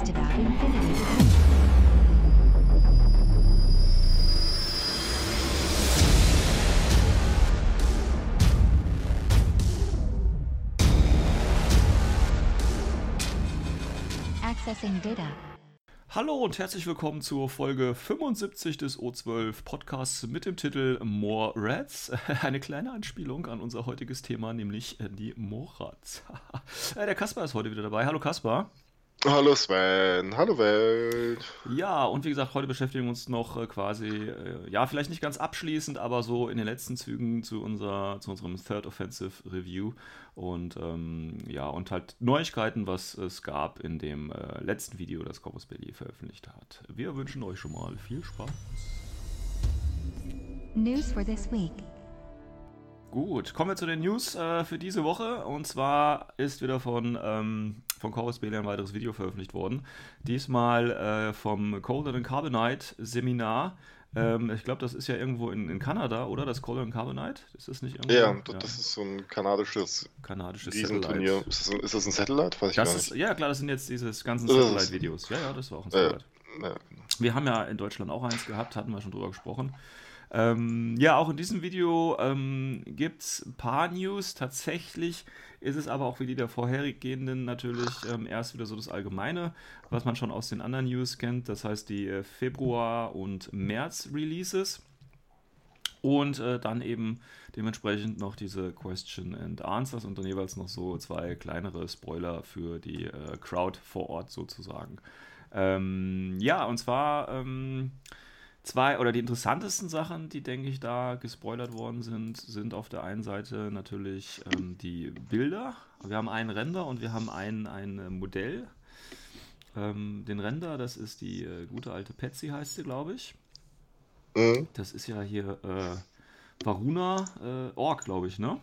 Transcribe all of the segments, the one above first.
podcast about infinity. Accessing data. Hallo und herzlich willkommen zur Folge 75 des O12 Podcasts mit dem Titel More Rats. Eine kleine Anspielung an unser heutiges Thema, nämlich die Morats. Der Kaspar ist heute wieder dabei. Hallo Kaspar. Hallo Sven, hallo Welt. Ja, und wie gesagt, heute beschäftigen wir uns noch äh, quasi, äh, ja, vielleicht nicht ganz abschließend, aber so in den letzten Zügen zu, unser, zu unserem Third Offensive Review und ähm, ja, und halt Neuigkeiten, was es gab in dem äh, letzten Video, das Corpus Belli veröffentlicht hat. Wir wünschen euch schon mal viel Spaß. News for this week. Gut, kommen wir zu den News äh, für diese Woche. Und zwar ist wieder von, ähm, von Chorus Bele ein weiteres Video veröffentlicht worden. Diesmal äh, vom Colder and Carbonite Seminar. Ähm, ich glaube, das ist ja irgendwo in, in Kanada, oder? Das Colder and Carbonite? Ist das nicht irgendwo? Ja, das ist so ein kanadisches, kanadisches Riesenturnier. Satellite. Ist das, ein, ist das ein Satellite? Weiß ich Das gar ist, nicht. ja, klar, das sind jetzt diese ganzen Satellite-Videos. Ja, ja, das war auch ein Ja, Satellite. ja, genau. Wir haben ja in Deutschland auch eins gehabt, hatten wir schon drüber gesprochen. Ähm, ja, auch in diesem Video ähm, gibt es ein paar News. Tatsächlich ist es aber auch wie die der vorhergehenden natürlich ähm, erst wieder so das Allgemeine, was man schon aus den anderen News kennt. Das heißt die äh, Februar- und März-Releases. Und äh, dann eben dementsprechend noch diese Question and Answers und dann jeweils noch so zwei kleinere Spoiler für die äh, Crowd vor Ort sozusagen. Ähm, ja, und zwar ähm, zwei oder die interessantesten Sachen, die denke ich da gespoilert worden sind, sind auf der einen Seite natürlich ähm, die Bilder. Wir haben einen Render und wir haben ein, ein äh, Modell. Ähm, den Render, das ist die äh, gute alte Patsy, heißt sie, glaube ich. Mhm. Das ist ja hier äh, Varuna äh, Ork, glaube ich, ne?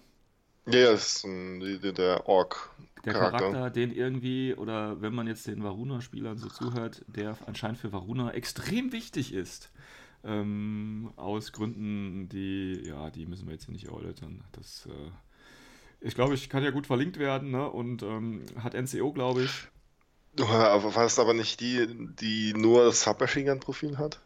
Ja, die, der Ork. Der Charakter. Charakter, den irgendwie, oder wenn man jetzt den Varuna-Spielern so zuhört, der anscheinend für Varuna extrem wichtig ist. Ähm, aus Gründen, die, ja, die müssen wir jetzt hier nicht erläutern. Das, äh, ich glaube, ich kann ja gut verlinkt werden, ne? Und ähm, hat NCO, glaube ich. Aber war das aber nicht die, die nur das Submachine Gun Profil hat?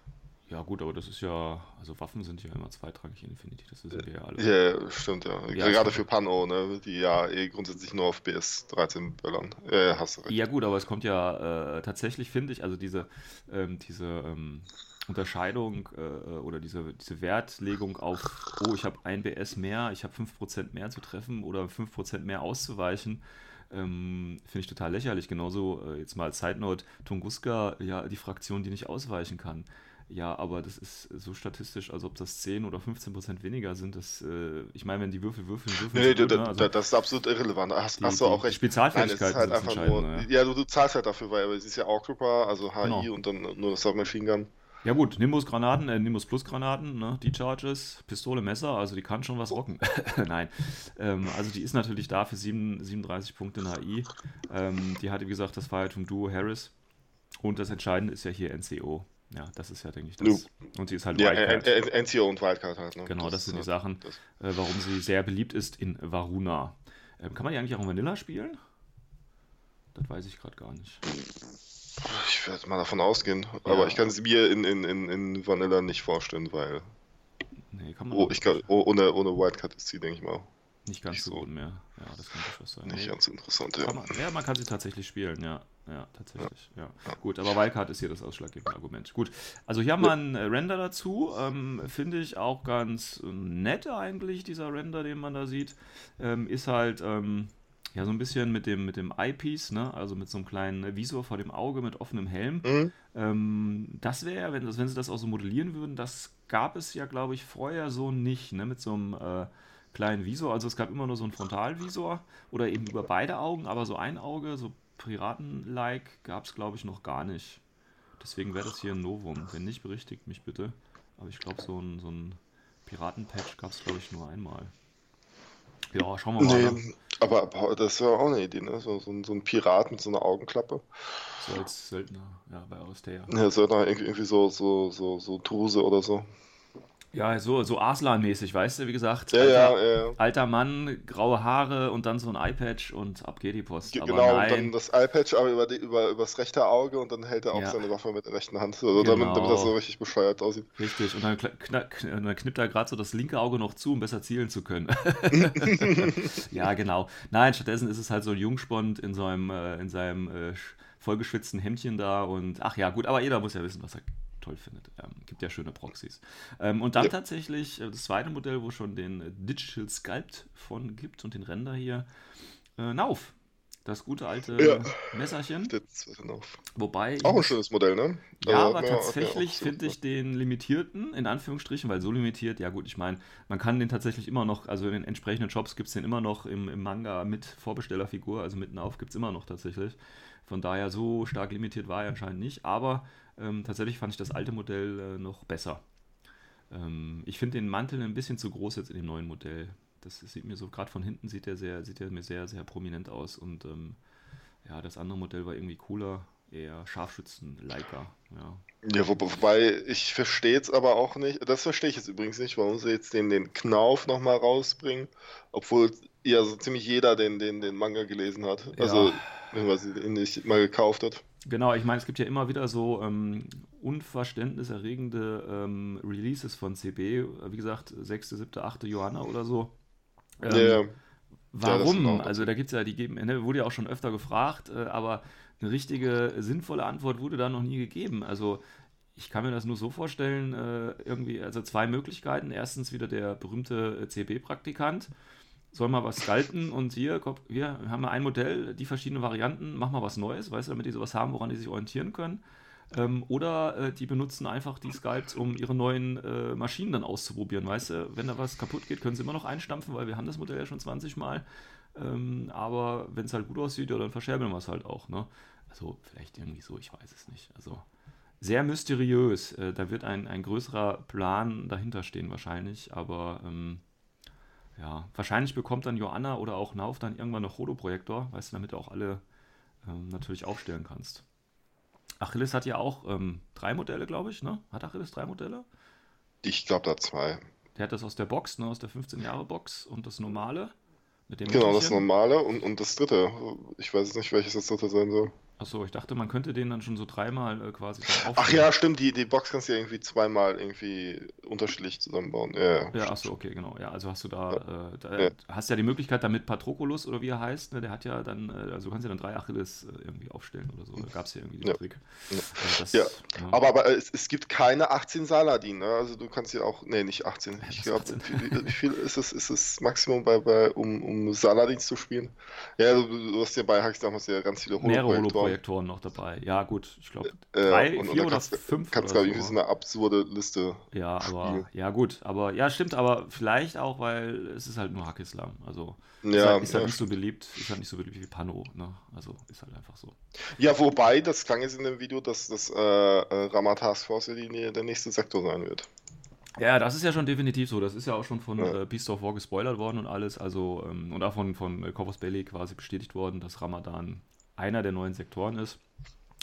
Ja, gut, aber das ist ja, also Waffen sind ja immer zweitrangig in Infinity, das wissen wir ja alle. Ja, stimmt, ja. Ja, Gerade es- für Pano, ne? Die ja eh grundsätzlich nur auf BS 13 böllern. Äh, hast du recht. Ja gut, aber es kommt ja äh, tatsächlich, finde ich, also diese, ähm, diese ähm, Unterscheidung äh, oder diese, diese Wertlegung auf, oh, ich habe ein BS mehr, ich habe 5% mehr zu treffen oder 5% mehr auszuweichen, ähm, finde ich total lächerlich. Genauso äh, jetzt mal als Side Note, Tunguska, ja, die Fraktion, die nicht ausweichen kann. Ja, aber das ist so statistisch, als ob das 10 oder 15% weniger sind. Das, äh, ich meine, wenn die Würfel würfeln, würfeln Nee, da, blöd, da, ne? Also- da, das ist absolut irrelevant. Hast, Die- hast du auch recht. Ist halt einfach nur. Entscheidende, Ja, du, du zahlst halt dafür, weil es ist ja auch Trooper, also HI Genau. und dann nur das Submachine Gun. Ja gut, Nimbus-Granaten, äh, Nimbus Plus-Granaten, ne? die Charges, Pistole, Messer, also die kann schon was rocken. Nein, ähm, also die ist natürlich da für 7, 37 Punkte in HI. Ähm, die hatte, wie gesagt, das Firetum Duo Harris. Und das Entscheidende ist ja hier NCO. Ja, das ist ja, denke ich, das. Und sie ist halt Ja, Wildcat. N- N- NCO und Wildcard halt. Ne? Genau, das sind die Sachen, das- äh, warum sie sehr beliebt ist in Varuna. Ähm, kann man die eigentlich auch in Vanilla spielen? Das weiß ich gerade gar nicht. Ich werde mal davon ausgehen. Ja. Aber ich kann es mir in, in, in, in Vanilla nicht vorstellen, weil Nee, kann man oh, ich kann, oh, ohne, ohne Wildcard ist sie, denke ich mal, nicht ganz nicht so gut mehr. Ja, das könnte fast sein. nicht Nee. ganz interessant. Kann Ja. man, ja, man kann sie tatsächlich spielen, ja. Ja, tatsächlich. Ja. Ja. Gut, aber Wildcard ist hier das ausschlaggebende Argument. Gut, also hier haben wir einen Render dazu. Ähm, Finde ich auch ganz äh, nett eigentlich, dieser Render, den man da sieht. Ähm, ist halt ähm, ja so ein bisschen mit dem, mit dem Eyepiece, ne? also mit so einem kleinen Visor vor dem Auge mit offenem Helm. Mhm. Ähm, das wäre, wenn, das- wenn sie das auch so modellieren würden, das gab es ja, glaube ich, vorher so nicht, ne? Mit so einem äh, kleinen Visor. Also es gab immer nur so einen Frontalvisor oder eben über beide Augen, aber so ein Auge, so Piraten-like, gab es, glaube ich, noch gar nicht. Deswegen wäre das hier ein Novum. Wenn nicht, berichtigt mich bitte. Aber ich glaube, so ein, so ein Piraten-Patch gab es, glaube ich, nur einmal. Ja, schauen wir mal. ne? Nee, aber, aber das wäre auch eine Idee, ne? So, so, ein- so ein Pirat mit so einer Augenklappe. So als Söldner, ja, bei Aristea. Ja, irgendwie, irgendwie so, so, so, so Druse oder so. Ja, so, so Arslan-mäßig, weißt du, wie gesagt. Ja, alter, ja, ja, alter Mann, graue Haare und dann so ein Eyepatch und ab geht die Post. Ge- Aber Genau, und nein, dann das Eyepatch aber über, die, über übers rechte Auge und dann hält er auch Ja. seine Waffe mit der rechten Hand, so, damit, damit Genau. das so richtig bescheuert aussieht. richtig. Und dann, kna- kn- und dann knippt er gerade so das linke Auge noch zu, um besser zielen zu können. ja, genau. Nein, stattdessen ist es halt so ein Jungspund in seinem, äh, in seinem äh, sch- vollgeschwitzten Hemdchen da und ach ja, gut, aber jeder muss ja wissen, was er toll findet. Ähm, gibt ja schöne Proxys. Ähm, und dann Ja. tatsächlich äh, das zweite Modell, wo schon den äh, Digital Sculpt von gibt und den Render hier. Äh, Nauf. Das gute alte Ja. Messerchen. Wobei. Auch ein schönes Modell, ne? ja, Also, aber mir tatsächlich so- finde ich den limitierten, in Anführungsstrichen, weil so limitiert, ja gut, ich meine, man kann den tatsächlich immer noch, also in den entsprechenden Shops gibt es den immer noch im, im Manga mit Vorbestellerfigur, also mitten auf gibt es immer noch tatsächlich. Von daher so stark limitiert war er anscheinend nicht, aber ähm, tatsächlich fand ich das alte Modell äh, noch besser. Ähm, ich finde den Mantel ein bisschen zu groß jetzt in dem neuen Modell. Das sieht mir so, gerade von hinten sieht der sehr, sieht der mir sehr, sehr prominent aus und ähm, ja, das andere Modell war irgendwie cooler, eher Scharfschützen-Leica, ja. Ja, wo, wobei ich verstehe es aber auch nicht. Das verstehe ich jetzt übrigens nicht, warum sie jetzt den, den Knauf nochmal rausbringen, obwohl ja so ziemlich jeder den, den, den Manga gelesen hat. Ja. Also, wenn sie den nicht mal gekauft hat. Genau, ich meine, es gibt ja immer wieder so ähm, unverständniserregende ähm, Releases von CB. Wie gesagt, 6., 7., 8. Johanna oder so. Ähm, Ja, ja. Warum? auch- also da gibt es ja, die geben, ne, wurde ja auch schon öfter gefragt, äh, aber eine richtige, sinnvolle Antwort wurde da noch nie gegeben. Also ich kann mir das nur so vorstellen, äh, irgendwie, also zwei Möglichkeiten. Erstens wieder der berühmte äh, CB-Praktikant soll mal was scalten und hier, komm, wir haben ein Modell, die verschiedenen Varianten, mach mal was Neues, weißt du, damit die sowas haben, woran die sich orientieren können. Ähm, oder äh, die benutzen einfach die Sculpts, um ihre neuen äh, Maschinen dann auszuprobieren, weißt du? Wenn da was kaputt geht, können sie immer noch einstampfen, weil wir haben das Modell ja schon 20 Mal. Ähm, aber wenn es halt gut aussieht, ja, dann verscherbeln wir es halt auch, ne? Also vielleicht irgendwie so, ich weiß es nicht. Also sehr mysteriös. Äh, da wird ein, ein größerer Plan dahinter stehen wahrscheinlich, aber ähm, ja, wahrscheinlich bekommt dann Joanna oder auch Nauf dann irgendwann noch Holoprojektor, weißt du, damit du auch alle ähm, natürlich aufstellen kannst. Achilles hat ja auch ähm, drei Modelle, glaube ich, ne? Hat Achilles drei Modelle? Ich glaube, da zwei. Der hat das aus der Box, ne? Aus der 15-Jahre-Box und das normale. Mit dem Genau, das Mittelchen. normale und, und das dritte. Ich weiß nicht, welches das dritte sein soll. Achso, ich dachte, man könnte den dann schon so dreimal äh, quasi dann Ach ja, stimmt, die, die Box kannst du ja irgendwie zweimal irgendwie unterschiedlich zusammenbauen. Ja, ja. Ja, achso, okay, genau. Ja, also hast du da, äh, da Ja. hast ja die Möglichkeit, damit Patroklos oder wie er heißt, ne, der hat ja dann, äh, also du kannst ja dann drei Achilles äh, irgendwie aufstellen oder so. Da gab es ja irgendwie den Ja. Trick. Ja. Also das, Ja, Aber, aber es, es gibt keine 18 Saladin, ne? Also du kannst ja auch. Nee, nicht 18. Ja, Ich glaube, 18? wie, wie- viel ist es, ist es Maximum bei, bei um, um Saladins zu spielen? Ja, du, du hast ja bei Hacks damals ja ganz viele mehrere Holoprojektoren noch dabei. Ja, gut, ich glaube Äh, drei, und, und vier dann oder fünf kannst ich irgendwie so. eine absurde Liste. Ja, aber Spiel. ja gut, aber ja, stimmt, aber vielleicht auch, weil es ist halt nur Hackislam. Also ist Ja, halt, ist halt ja, nicht so beliebt, ist halt nicht so beliebt wie Pano, ne? Also ist halt einfach so. ja, wobei, das klang jetzt in dem Video, dass das äh, äh, Rama Task Force die, der nächste Sektor sein wird. Ja, das ist ja schon definitiv so. Das ist ja auch schon von Ja. äh, Beast of War gespoilert worden und alles. Also, ähm, und auch von, von äh, Corvus Belli quasi bestätigt worden, dass Ramadan einer der neuen Sektoren ist.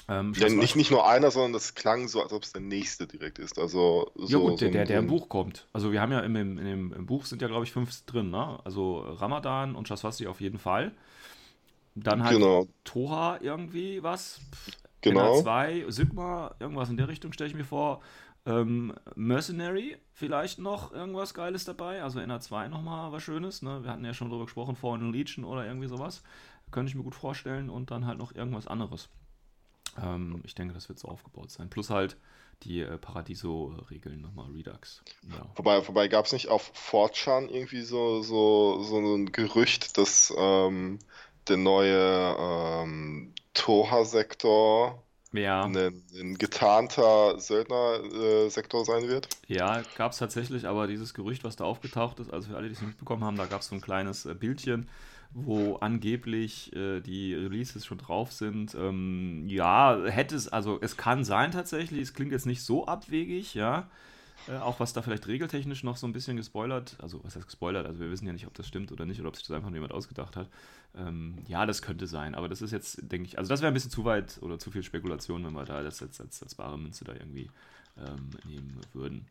Ähm, Ja, nicht, nicht nur einer, sondern das klang so, als ob es der nächste direkt ist. Also so, Ja, gut, so der, ein- der, der so im Buch kommt. Also, wir haben ja im, im, in dem, im Buch sind ja, glaube ich, fünf drin, ne? Also, Ramadan und Shaswasti auf jeden Fall. Dann halt Genau, Toha irgendwie was. genau. NA2, Sigma, irgendwas in der Richtung stelle ich mir vor. Ähm, Mercenary, vielleicht noch irgendwas Geiles dabei. Also NA2 nochmal was Schönes. Ne? Wir hatten ja schon darüber gesprochen, Fallen Legion oder irgendwie sowas. Könnte ich mir gut vorstellen. Und dann halt noch irgendwas anderes. Ähm, ich denke, das wird so aufgebaut sein. Plus halt die äh, Paradiso-Regeln nochmal, Redux. Ja. Vorbei, vorbei gab es nicht auf 4chan irgendwie so, so, so ein Gerücht, dass ähm, der neue ähm, Toha-Sektor Ja, ein, ein getarnter Söldner-Sektor sein wird? Ja, gab es tatsächlich, aber dieses Gerücht, was da aufgetaucht ist, also für alle, die es nicht mitbekommen haben, da gab es so ein kleines äh, Bildchen, wo angeblich äh, die Releases schon drauf sind. Ähm, ja, hätte es, also es kann sein tatsächlich, es klingt jetzt nicht so abwegig, ja. Äh, auch was da vielleicht regeltechnisch noch so ein bisschen gespoilert, also was heißt gespoilert, also wir wissen ja nicht, ob das stimmt oder nicht, oder ob sich das einfach nur jemand ausgedacht hat. Ähm, ja, das könnte sein, aber das ist jetzt, denke ich, also das wäre ein bisschen zu weit oder zu viel Spekulation, wenn wir da das jetzt als, als bare Münze da irgendwie ähm, nehmen würden.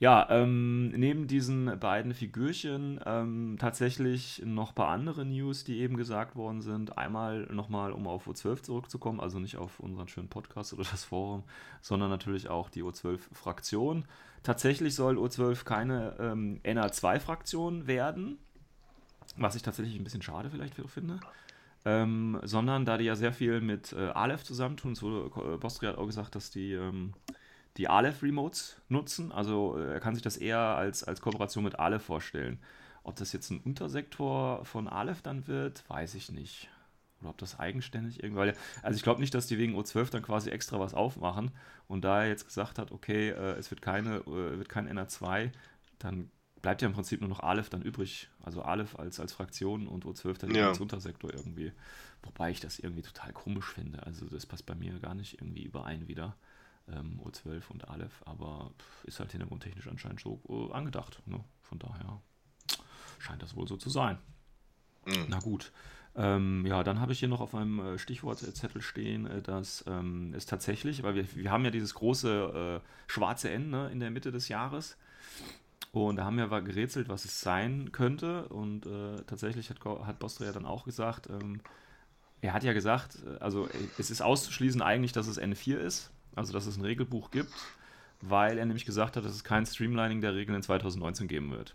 Ja, ähm, neben diesen beiden Figürchen ähm, tatsächlich noch ein paar andere News, die eben gesagt worden sind. Einmal nochmal, um auf O12 zurückzukommen, also nicht auf unseren schönen Podcast oder das Forum, sondern natürlich auch die O12-Fraktion. Tatsächlich soll O12 keine ähm, NA2-Fraktion werden, was ich tatsächlich ein bisschen schade vielleicht finde. Ähm, sondern da die ja sehr viel mit äh, Aleph zusammentun, so äh, Bostri hat auch gesagt, dass die ähm, die Aleph-Remotes nutzen. Also äh, er kann sich das eher als, als Kooperation mit Aleph vorstellen. Ob das jetzt ein Untersektor von Aleph dann wird, weiß ich nicht. Oder ob das eigenständig irgendwie. Also ich glaube nicht, dass die wegen O12 dann quasi extra was aufmachen. Und da er jetzt gesagt hat, okay, äh, es wird keine, äh, wird kein NR2, dann bleibt ja im Prinzip nur noch Aleph dann übrig. Also Aleph als, als Fraktion und O12 dann ja. als Untersektor irgendwie. Wobei ich das irgendwie total komisch finde. Also das passt bei mir gar nicht irgendwie überein wieder ähm, O12 und Aleph, aber ist halt hintergrundtechnisch anscheinend so äh, angedacht. Ne? Von daher scheint das wohl so zu sein. Mhm. Na gut. Ähm, ja, dann habe ich hier noch auf meinem äh, Stichwortzettel stehen, äh, dass ähm, es tatsächlich, weil wir, wir haben ja dieses große äh, schwarze N ne, in der Mitte des Jahres. Und da haben wir aber gerätselt, was es sein könnte. Und äh, tatsächlich hat, hat Bostra ja dann auch gesagt, ähm, er hat ja gesagt, äh, also es ist auszuschließen eigentlich, dass es N4 ist also dass es ein Regelbuch gibt, weil er nämlich gesagt hat, dass es kein Streamlining der Regeln in 2019 geben wird.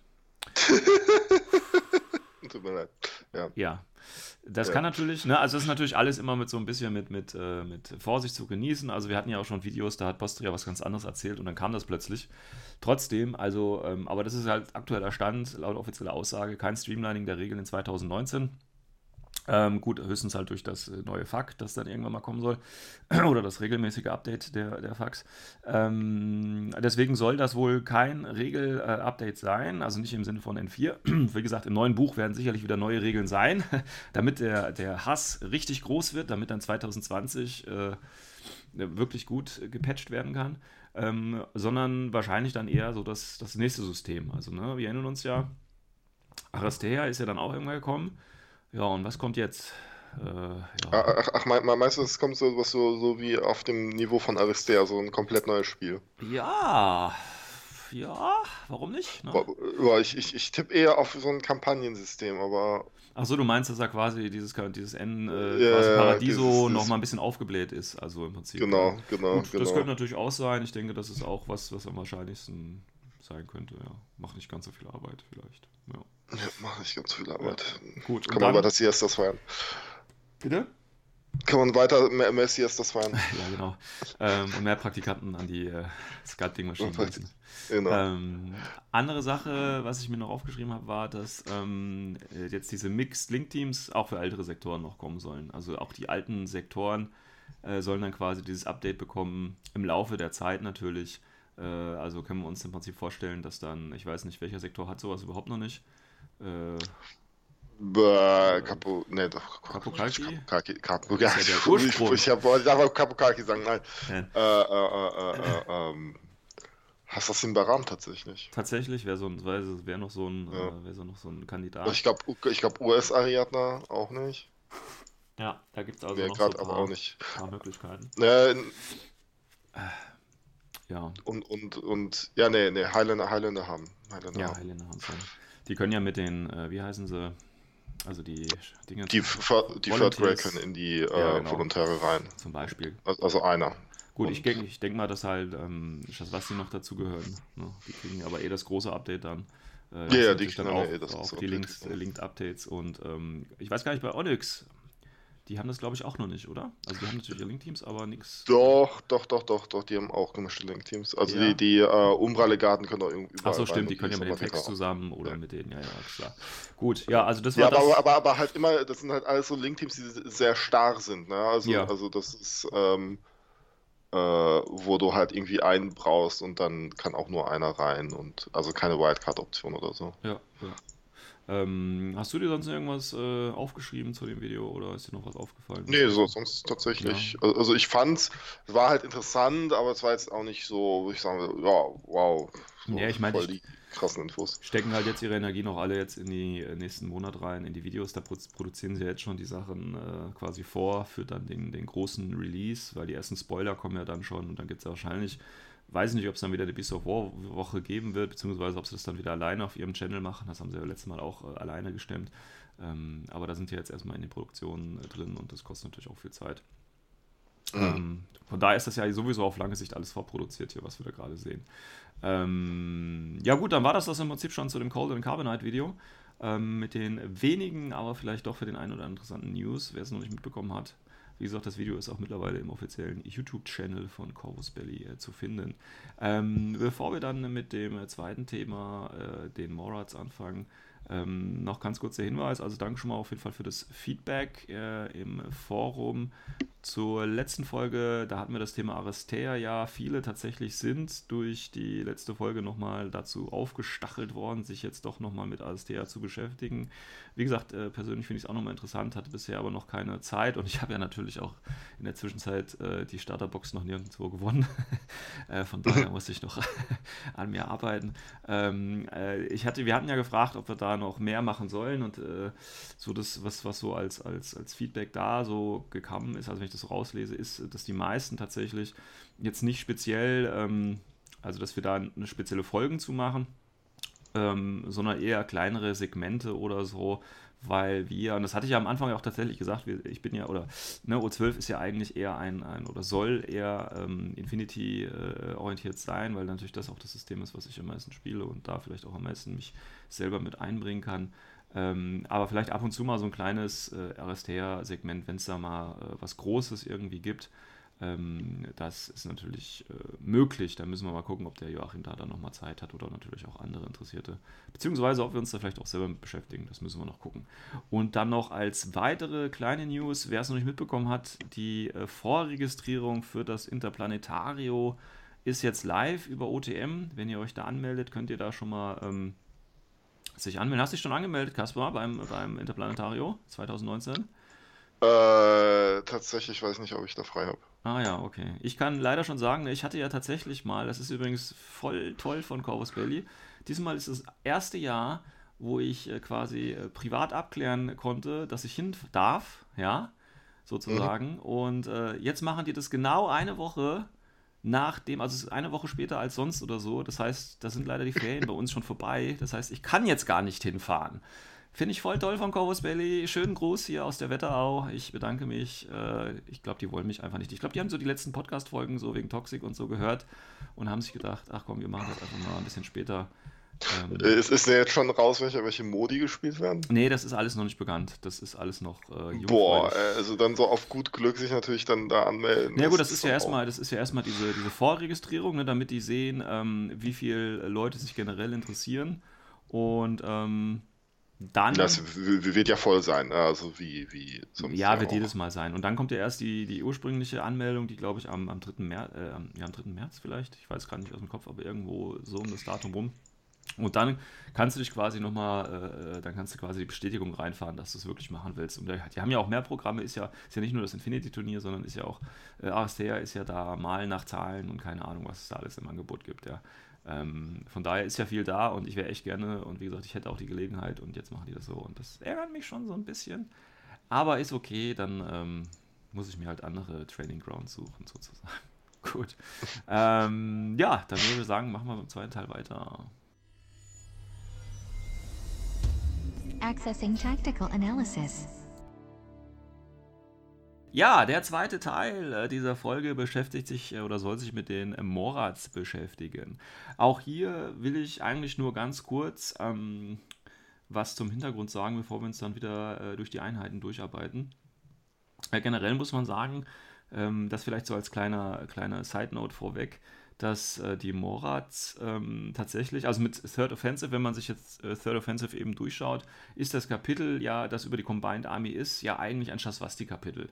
Tut mir leid. Ja. ja. Das ja. kann natürlich, ne, also das ist natürlich alles immer mit so ein bisschen mit, mit, äh, mit Vorsicht zu genießen. Also wir hatten ja auch schon Videos, da hat Postria was ganz anderes erzählt und dann kam das plötzlich. Trotzdem, also, ähm, aber das ist halt aktueller Stand, laut offizieller Aussage, kein Streamlining der Regeln in 2019. Ähm, gut, höchstens halt durch das neue FAQ, das dann irgendwann mal kommen soll. Oder das regelmäßige Update der, der FAQs. Ähm, deswegen soll das wohl kein Regel-Update sein, also nicht im Sinne von N4. Wie gesagt, im neuen Buch werden sicherlich wieder neue Regeln sein, damit der, der Hass richtig groß wird, damit dann 2020 äh, wirklich gut gepatcht werden kann. Ähm, sondern wahrscheinlich dann eher so das, das nächste System. Also, ne, wir erinnern uns ja, Aristea ist ja dann auch irgendwann gekommen. Ja, und was kommt jetzt? Äh, ja. Ach, ach meinst du, es kommt so was so, so wie auf dem Niveau von Aristea, so ein komplett neues Spiel? Ja, ja, warum nicht? Ne? Ich, ich, ich tippe eher auf so ein Kampagnensystem, aber. Achso, du meinst, dass da quasi dieses, dieses N, äh, quasi Paradiso nochmal ein bisschen aufgebläht ist, also im Prinzip. Genau, genau, Gut, genau. Das könnte natürlich auch sein. Ich denke, das ist auch was, was am wahrscheinlichsten sein könnte, ja. Macht nicht ganz so viel Arbeit vielleicht. Ja. Ja, mache ich ganz viel Arbeit. Gut. Kann man weiter Siestas feiern. Bitte? Kann man weiter mehr, mehr Siestas feiern. ja, genau. Ähm, und mehr Praktikanten an die äh, Sculpting-Maschinen lassen. Genau. Ähm, andere Sache, was ich mir noch aufgeschrieben habe, war, dass ähm, jetzt diese Mixed Link Teams auch für ältere Sektoren noch kommen sollen. Also auch die alten Sektoren äh, sollen dann quasi dieses Update bekommen im Laufe der Zeit natürlich. Äh, also können wir uns im Prinzip vorstellen, dass dann, ich weiß nicht, welcher Sektor hat sowas überhaupt noch nicht äh, Bäh, Kapo, ne, doch. Kapokaki? Kapokaki, Kapokaki. Ja der Ursprung. Ich, ich wollte Kapokaki sagen, nein. Ja. Äh, äh, äh, äh, ähm, Assassin Baram tatsächlich. Tatsächlich wäre so ein, wäre noch so ein, ja. äh, wäre so noch so ein Kandidat. Ich glaube, ich glaube US Ariadna auch nicht. Ja, da gibt es also Wär noch so ein paar, aber auch nicht. paar Möglichkeiten. Äh, ja. Und, und, und, ja, nee, nee, Highlander, Highlander haben. Highlander ja, haben. Highlander haben schon. Die können ja mit den, äh, wie heißen sie, also die Dinge. Die, die Third Grade können in die äh, ja, genau. Volontäre rein. Zum Beispiel. Also einer. Gut, Und ich denke ich denk mal, dass halt ähm, was die noch dazu gehören. Ne? Die kriegen aber eh das große Update dann. Äh, ja, ja, die kriegen dann auch, eh das auch die Links, Linked Updates. Und ähm, ich weiß gar nicht, bei Onyx die haben das, glaube ich, auch noch nicht, oder? Also die haben natürlich ihre Link-Teams, aber nichts. Doch, doch, doch, doch, doch, die haben auch gemischte Link-Teams. Also ja. die, die uh, Umbra-Legaten können auch irgendwie. Achso, stimmt, die können ja mit den Text zusammen oder ja. mit denen, ja, ja, klar. Gut, ja, also das war. Ja, das... Aber, aber, aber halt immer, das sind halt alles so Link-Teams, die sehr starr sind, ne? Also, ja. also das ist, ähm, äh, wo du halt irgendwie einen brauchst und dann kann auch nur einer rein und also keine Wildcard-Option oder so. Ja, ja. Ähm, hast du dir sonst irgendwas äh, aufgeschrieben zu dem Video oder ist dir noch was aufgefallen? Nee, so, sonst tatsächlich. Ja. Also ich fand's, es war halt interessant, aber es war jetzt auch nicht so, wo ich sagen würde, ja, wow. So ja, ich meine, die krassen Infos. Stecken halt jetzt ihre Energie noch alle jetzt in die äh, nächsten Monate rein, in die Videos. Da produzieren sie jetzt schon die Sachen äh, quasi vor für dann den, den großen Release, weil die ersten Spoiler kommen ja dann schon und dann gibt es ja wahrscheinlich weiß nicht, ob es dann wieder die Beast of War Woche geben wird, beziehungsweise ob sie das dann wieder alleine auf ihrem Channel machen. Das haben sie ja letztes Mal auch äh, alleine gestemmt. Ähm, aber da sind die jetzt erstmal in den Produktionen äh, drin und das kostet natürlich auch viel Zeit. Ähm, von daher ist das ja sowieso auf lange Sicht alles vorproduziert hier, was wir da gerade sehen. Ähm, ja gut, dann war das das im Prinzip schon zu dem Cold and Carbonite Video. Ähm, mit den wenigen, aber vielleicht doch für den einen oder anderen interessanten News, wer es noch nicht mitbekommen hat. Wie gesagt, das Video ist auch mittlerweile im offiziellen YouTube-Channel von Corvus Belly äh, zu finden. Ähm, bevor wir dann mit dem äh, zweiten Thema, äh, den Morats, anfangen, ähm, noch ganz kurz der Hinweis, also danke schon mal auf jeden Fall für das Feedback äh, im Forum. Zur letzten Folge, da hatten wir das Thema Aristea. Ja, viele tatsächlich sind durch die letzte Folge nochmal dazu aufgestachelt worden, sich jetzt doch nochmal mit Aristea zu beschäftigen. Wie gesagt, äh, persönlich finde ich es auch nochmal interessant, hatte bisher aber noch keine Zeit und ich habe ja natürlich auch in der Zwischenzeit äh, die Starterbox noch nirgendwo gewonnen. äh, von daher musste ich noch an mir arbeiten. Ähm, äh, ich hatte, wir hatten ja gefragt, ob wir da noch mehr machen sollen und äh, so das, was, was so als, als, als Feedback da so gekommen ist, also wenn ich das so rauslese, ist, dass die meisten tatsächlich jetzt nicht speziell, ähm, also dass wir da eine spezielle Folgen zu machen, ähm, sondern eher kleinere Segmente oder so, weil wir, und das hatte ich ja am Anfang auch tatsächlich gesagt, ich bin ja, oder ne, O12 ist ja eigentlich eher ein, ein oder soll eher ähm, Infinity-orientiert äh, sein, weil natürlich das auch das System ist, was ich am meisten spiele und da vielleicht auch am meisten mich selber mit einbringen kann. Ähm, aber vielleicht ab und zu mal so ein kleines äh, Aristea-Segment, wenn es da mal äh, was Großes irgendwie gibt. Ähm, das ist natürlich äh, möglich. Da müssen wir mal gucken, ob der Joachim da dann nochmal Zeit hat oder natürlich auch andere Interessierte. Beziehungsweise ob wir uns da vielleicht auch selber mit beschäftigen. Das müssen wir noch gucken. Und dann noch als weitere kleine News, wer es noch nicht mitbekommen hat, die äh, Vorregistrierung für das Interplanetario ist jetzt live über OTM. Wenn ihr euch da anmeldet, könnt ihr da schon mal. Ähm, sich anmelden. Hast du dich schon angemeldet, Kaspar, beim, beim Interplanetario 2019? Äh, tatsächlich weiß ich nicht, ob ich da frei habe. Ah ja, okay. Ich kann leider schon sagen, ich hatte ja tatsächlich mal, das ist übrigens voll toll von Corvus Belly, diesmal ist das erste Jahr, wo ich äh, quasi äh, privat abklären konnte, dass ich hin darf, ja, sozusagen. Mhm. Und äh, jetzt machen die das genau eine Woche nach dem, also eine Woche später als sonst oder so. Das heißt, da sind leider die Ferien bei uns schon vorbei. Das heißt, ich kann jetzt gar nicht hinfahren. Finde ich voll toll von Corvus Belly. Schönen Gruß hier aus der Wetterau. Ich bedanke mich. Äh, ich glaube, die wollen mich einfach nicht. Ich glaube, die haben so die letzten Podcast-Folgen so wegen Toxic und so gehört und haben sich gedacht, ach komm, wir machen das einfach mal ein bisschen später. Ähm, ist, ist ja jetzt schon raus, welche, welche Modi gespielt werden? Nee, das ist alles noch nicht bekannt. Das ist alles noch äh, Boah, also dann so auf gut Glück sich natürlich dann da anmelden. Ja gut, das, das ist, ja erstmal, das ist ja erstmal diese, diese Vorregistrierung, ne, damit die sehen, ähm, wie viele Leute sich generell interessieren. Und ähm, dann. Das wird ja voll sein, ne? also wie, wie Ja, wird auch. jedes Mal sein. Und dann kommt ja erst die, die ursprüngliche Anmeldung, die glaube ich am, am 3. März, äh, ja, am 3. März vielleicht, ich weiß gar nicht aus dem Kopf, aber irgendwo so um das Datum rum. Und dann kannst du dich quasi nochmal, äh, dann kannst du quasi die Bestätigung reinfahren, dass du es wirklich machen willst. Und die haben ja auch mehr Programme, ist ja, ist ja nicht nur das Infinity-Turnier, sondern ist ja auch, äh, ASTR ist ja da mal nach Zahlen und keine Ahnung, was es da alles im Angebot gibt, ja. Ähm, von daher ist ja viel da und ich wäre echt gerne und wie gesagt, ich hätte auch die Gelegenheit und jetzt machen die das so und das ärgert mich schon so ein bisschen. Aber ist okay, dann ähm, muss ich mir halt andere Training Grounds suchen, sozusagen. Gut. ähm, ja, dann würde ich sagen, machen wir beim zweiten Teil weiter. Accessing Tactical Analysis. Ja, der zweite Teil äh, dieser Folge beschäftigt sich äh, oder soll sich mit den Morats beschäftigen. Auch hier will ich eigentlich nur ganz kurz ähm, was zum Hintergrund sagen, bevor wir uns dann wieder äh, durch die Einheiten durcharbeiten. Äh, generell muss man sagen, ähm, das vielleicht so als kleiner, kleiner Side-Note vorweg, dass äh, die Morats ähm, tatsächlich, also mit Third Offensive, wenn man sich jetzt äh, Third Offensive eben durchschaut, ist das Kapitel ja, das über die Combined Army ist, ja eigentlich ein Shaswasti-Kapitel.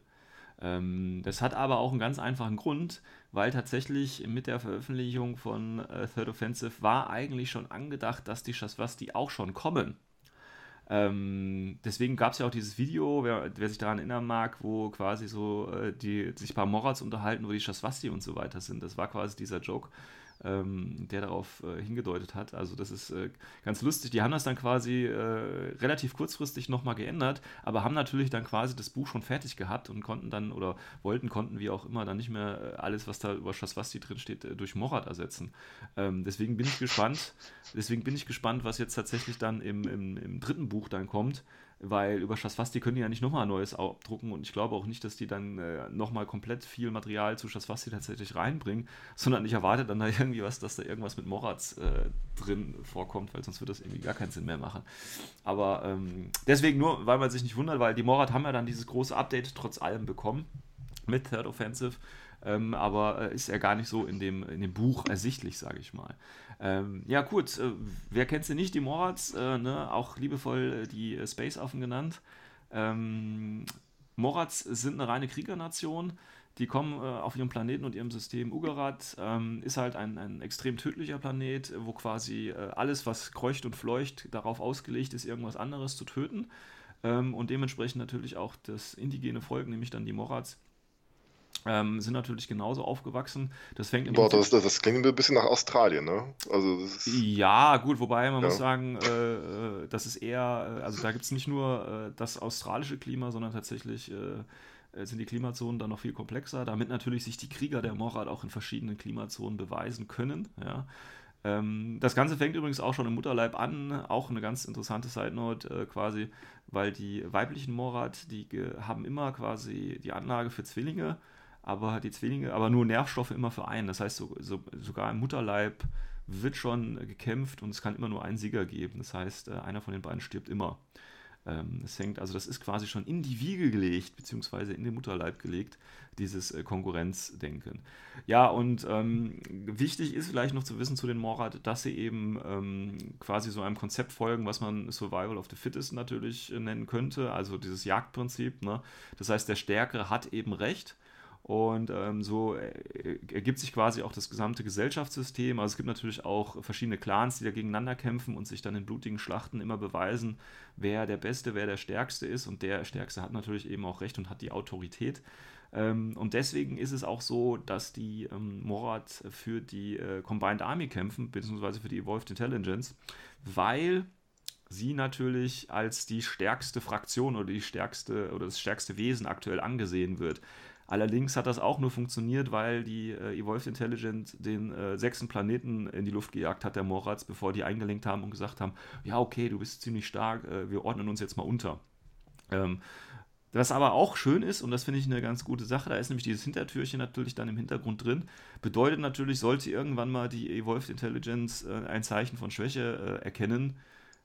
Ähm, das hat aber auch einen ganz einfachen Grund, weil tatsächlich mit der Veröffentlichung von äh, Third Offensive war eigentlich schon angedacht, dass die Shaswasti auch schon kommen. Ähm, deswegen gab es ja auch dieses Video, wer, wer, sich daran erinnern mag, wo quasi so äh, die sich paar Morats unterhalten, wo die Shaswasti und so weiter sind. Das war quasi dieser Joke, ähm, der darauf äh, hingedeutet hat. Also das ist äh, ganz lustig. Die haben das dann quasi äh, relativ kurzfristig nochmal geändert, aber haben natürlich dann quasi das Buch schon fertig gehabt und konnten dann oder wollten, konnten wie auch immer dann nicht mehr äh, alles, was da über Schaswasti drin steht, äh, durch Morat ersetzen. Ähm, deswegen bin ich gespannt. Deswegen bin ich gespannt, was jetzt tatsächlich dann im, im, im dritten Buch dann kommt weil über Schaswasti können die ja nicht nochmal ein neues drucken und ich glaube auch nicht, dass die dann äh, nochmal komplett viel Material zu Schaswasti tatsächlich reinbringen, sondern ich erwarte dann da irgendwie was, dass da irgendwas mit Moratz äh, drin vorkommt, weil sonst wird das irgendwie gar keinen Sinn mehr machen. Aber ähm, deswegen nur, weil man sich nicht wundert, weil die Morat haben ja dann dieses große Update trotz allem bekommen mit Third Offensive. Ähm, aber äh, ist ja gar nicht so in dem, in dem Buch ersichtlich, sage ich mal. Ähm, ja, gut, äh, wer kennt sie nicht, die Morats, äh, ne? auch liebevoll äh, die äh, Space-Affen genannt. Ähm, Morats sind eine reine Kriegernation. Die kommen äh, auf ihrem Planeten und ihrem System Ugarat. Ähm, ist halt ein, ein extrem tödlicher Planet, wo quasi äh, alles, was kreucht und fleucht, darauf ausgelegt ist, irgendwas anderes zu töten. Ähm, und dementsprechend natürlich auch das indigene Volk, nämlich dann die Morats, ähm, sind natürlich genauso aufgewachsen. Das fängt im Boah, das, das, das, klingt ein bisschen nach Australien, ne? Also ja, gut, wobei man ja. muss sagen, äh, äh das ist eher, äh, also da gibt es nicht nur äh, das australische Klima, sondern tatsächlich äh, sind die Klimazonen dann noch viel komplexer, damit natürlich sich die Krieger der Morad auch in verschiedenen Klimazonen beweisen können. Ja. Ähm, das Ganze fängt übrigens auch schon im Mutterleib an, auch eine ganz interessante Side Note äh, quasi, weil die weiblichen Morad, die haben immer quasi die Anlage für Zwillinge aber die Zwillinge, aber nur Nervstoffe immer für einen. Das heißt, so, so, sogar im Mutterleib wird schon gekämpft und es kann immer nur einen Sieger geben. Das heißt, äh, einer von den beiden stirbt immer. Ähm, es hängt, also das ist quasi schon in die Wiege gelegt, beziehungsweise in den Mutterleib gelegt, dieses äh, Konkurrenzdenken. Ja, und ähm, wichtig ist vielleicht noch zu wissen zu den Morad, dass sie eben ähm, quasi so einem Konzept folgen, was man Survival of the Fittest natürlich äh, nennen könnte, also dieses Jagdprinzip. Ne? Das heißt, der Stärkere hat eben recht und ähm, so äh, ergibt sich quasi auch das gesamte Gesellschaftssystem. Also es gibt natürlich auch verschiedene Clans, die da gegeneinander kämpfen und sich dann in blutigen Schlachten immer beweisen, wer der Beste, wer der Stärkste ist. Und der Stärkste hat natürlich eben auch Recht und hat die Autorität. Ähm, und deswegen ist es auch so, dass die ähm, Morad für die äh, Combined Army kämpfen, beziehungsweise für die Evolved Intelligence, weil sie natürlich als die stärkste Fraktion oder die stärkste oder das stärkste Wesen aktuell angesehen wird. Allerdings hat das auch nur funktioniert, weil die äh, Evolved Intelligence den äh, sechsten Planeten in die Luft gejagt hat, der Moratz, bevor die eingelenkt haben und gesagt haben, ja, okay, du bist ziemlich stark, äh, wir ordnen uns jetzt mal unter. Ähm, was aber auch schön ist, und das finde ich eine ganz gute Sache, da ist nämlich dieses Hintertürchen natürlich dann im Hintergrund drin. Bedeutet natürlich, sollte irgendwann mal die Evolved Intelligence äh, ein Zeichen von Schwäche äh, erkennen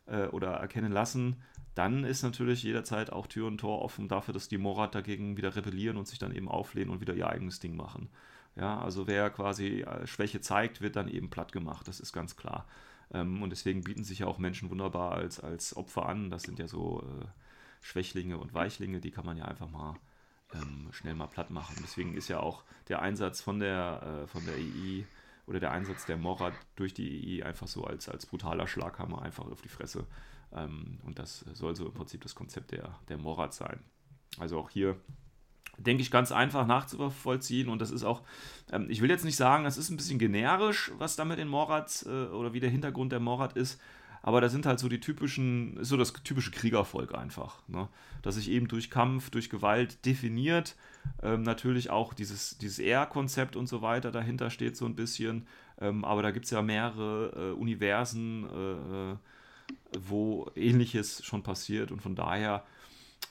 äh, oder erkennen lassen, dann ist natürlich jederzeit auch Tür und Tor offen dafür, dass die Morat dagegen wieder rebellieren und sich dann eben auflehnen und wieder ihr eigenes Ding machen. Ja, also wer quasi äh, Schwäche zeigt, wird dann eben platt gemacht, das ist ganz klar. Ähm, und deswegen bieten sich ja auch Menschen wunderbar als, als Opfer an. Das sind ja so äh, Schwächlinge und Weichlinge, die kann man ja einfach mal ähm, schnell mal platt machen. Deswegen ist ja auch der Einsatz von der, äh, von der EI oder der Einsatz der Morat durch die EI einfach so als, als brutaler Schlaghammer einfach auf die Fresse und das soll so im Prinzip das Konzept der, der Morat sein. Also auch hier denke ich, ganz einfach nachzuvollziehen. Und das ist auch, ähm, ich will jetzt nicht sagen, das ist ein bisschen generisch, was da mit den Morats äh, oder wie der Hintergrund der Morat ist. Aber da sind halt so die typischen, so das typische Kriegervolk einfach, ne? das sich eben durch Kampf, durch Gewalt definiert. Ähm, natürlich auch dieses, dieses R-Konzept und so weiter dahinter steht so ein bisschen. Ähm, aber da gibt es ja mehrere äh, Universen, äh, äh wo ähnliches schon passiert und von daher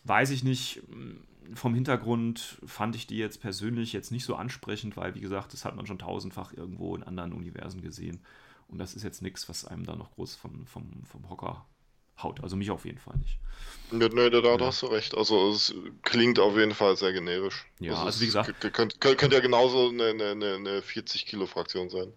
weiß ich nicht, vom Hintergrund fand ich die jetzt persönlich jetzt nicht so ansprechend, weil wie gesagt, das hat man schon tausendfach irgendwo in anderen Universen gesehen und das ist jetzt nichts, was einem da noch groß vom, vom, vom Hocker haut. Also mich auf jeden Fall nicht. Ja, nee, da, da ja. hast du recht. Also es klingt auf jeden Fall sehr generisch. Ja, also, also wie gesagt. Könnte könnt ja genauso eine, eine, eine 40 Kilo Fraktion sein.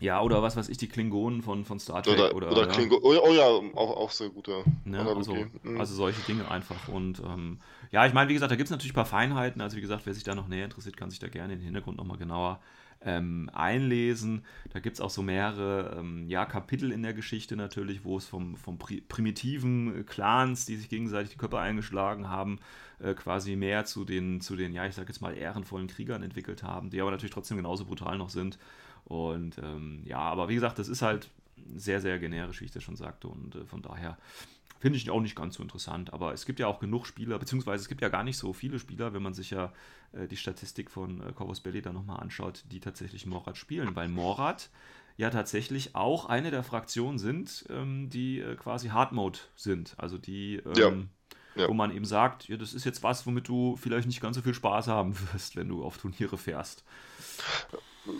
Ja, oder was weiß ich, die Klingonen von, von Star Trek. Oder, oder, oder ja. Klingonen, oh, oh, ja, auch, auch sehr gute ne? also, mhm. also solche Dinge einfach. Und ähm, ja, ich meine, wie gesagt, da gibt es natürlich ein paar Feinheiten. Also wie gesagt, wer sich da noch näher interessiert, kann sich da gerne den Hintergrund nochmal genauer ähm, einlesen. Da gibt es auch so mehrere ähm, ja, Kapitel in der Geschichte natürlich, wo es vom, vom primitiven Clans, die sich gegenseitig die Köpfe eingeschlagen haben, äh, quasi mehr zu den, zu den, ja, ich sag jetzt mal, ehrenvollen Kriegern entwickelt haben, die aber natürlich trotzdem genauso brutal noch sind Und ähm, ja, aber wie gesagt, das ist halt sehr, sehr generisch, wie ich das schon sagte. Und äh, von daher finde ich auch nicht ganz so interessant. Aber es gibt ja auch genug Spieler, beziehungsweise es gibt ja gar nicht so viele Spieler, wenn man sich ja äh, die Statistik von äh, Corvus Belly da nochmal anschaut, die tatsächlich Morat spielen. Weil Morat ja tatsächlich auch eine der Fraktionen sind, ähm, die äh, quasi Hard Mode sind. Also die, ähm, ja. Ja. wo man eben sagt, ja, das ist jetzt was, womit du vielleicht nicht ganz so viel Spaß haben wirst, wenn du auf Turniere fährst.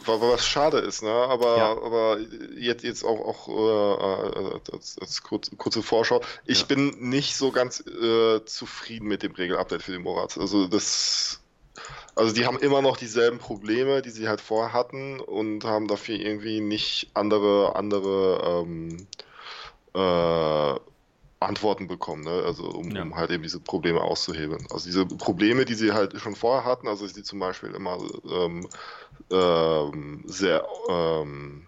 Was schade ist, ne? Aber, ja. aber jetzt, jetzt auch, auch äh, als, als kurz, kurze Vorschau. Ich ja. bin nicht so ganz äh, zufrieden mit dem Regelupdate für den Morat. Also das. Also die haben immer noch dieselben Probleme, die sie halt vorher hatten und haben dafür irgendwie nicht andere, andere ähm, äh, Antworten bekommen, ne? also um, ja. um, halt eben diese Probleme auszuhebeln. Also diese Probleme, die sie halt schon vorher hatten, also sie zum Beispiel immer ähm, ähm, sehr, ähm,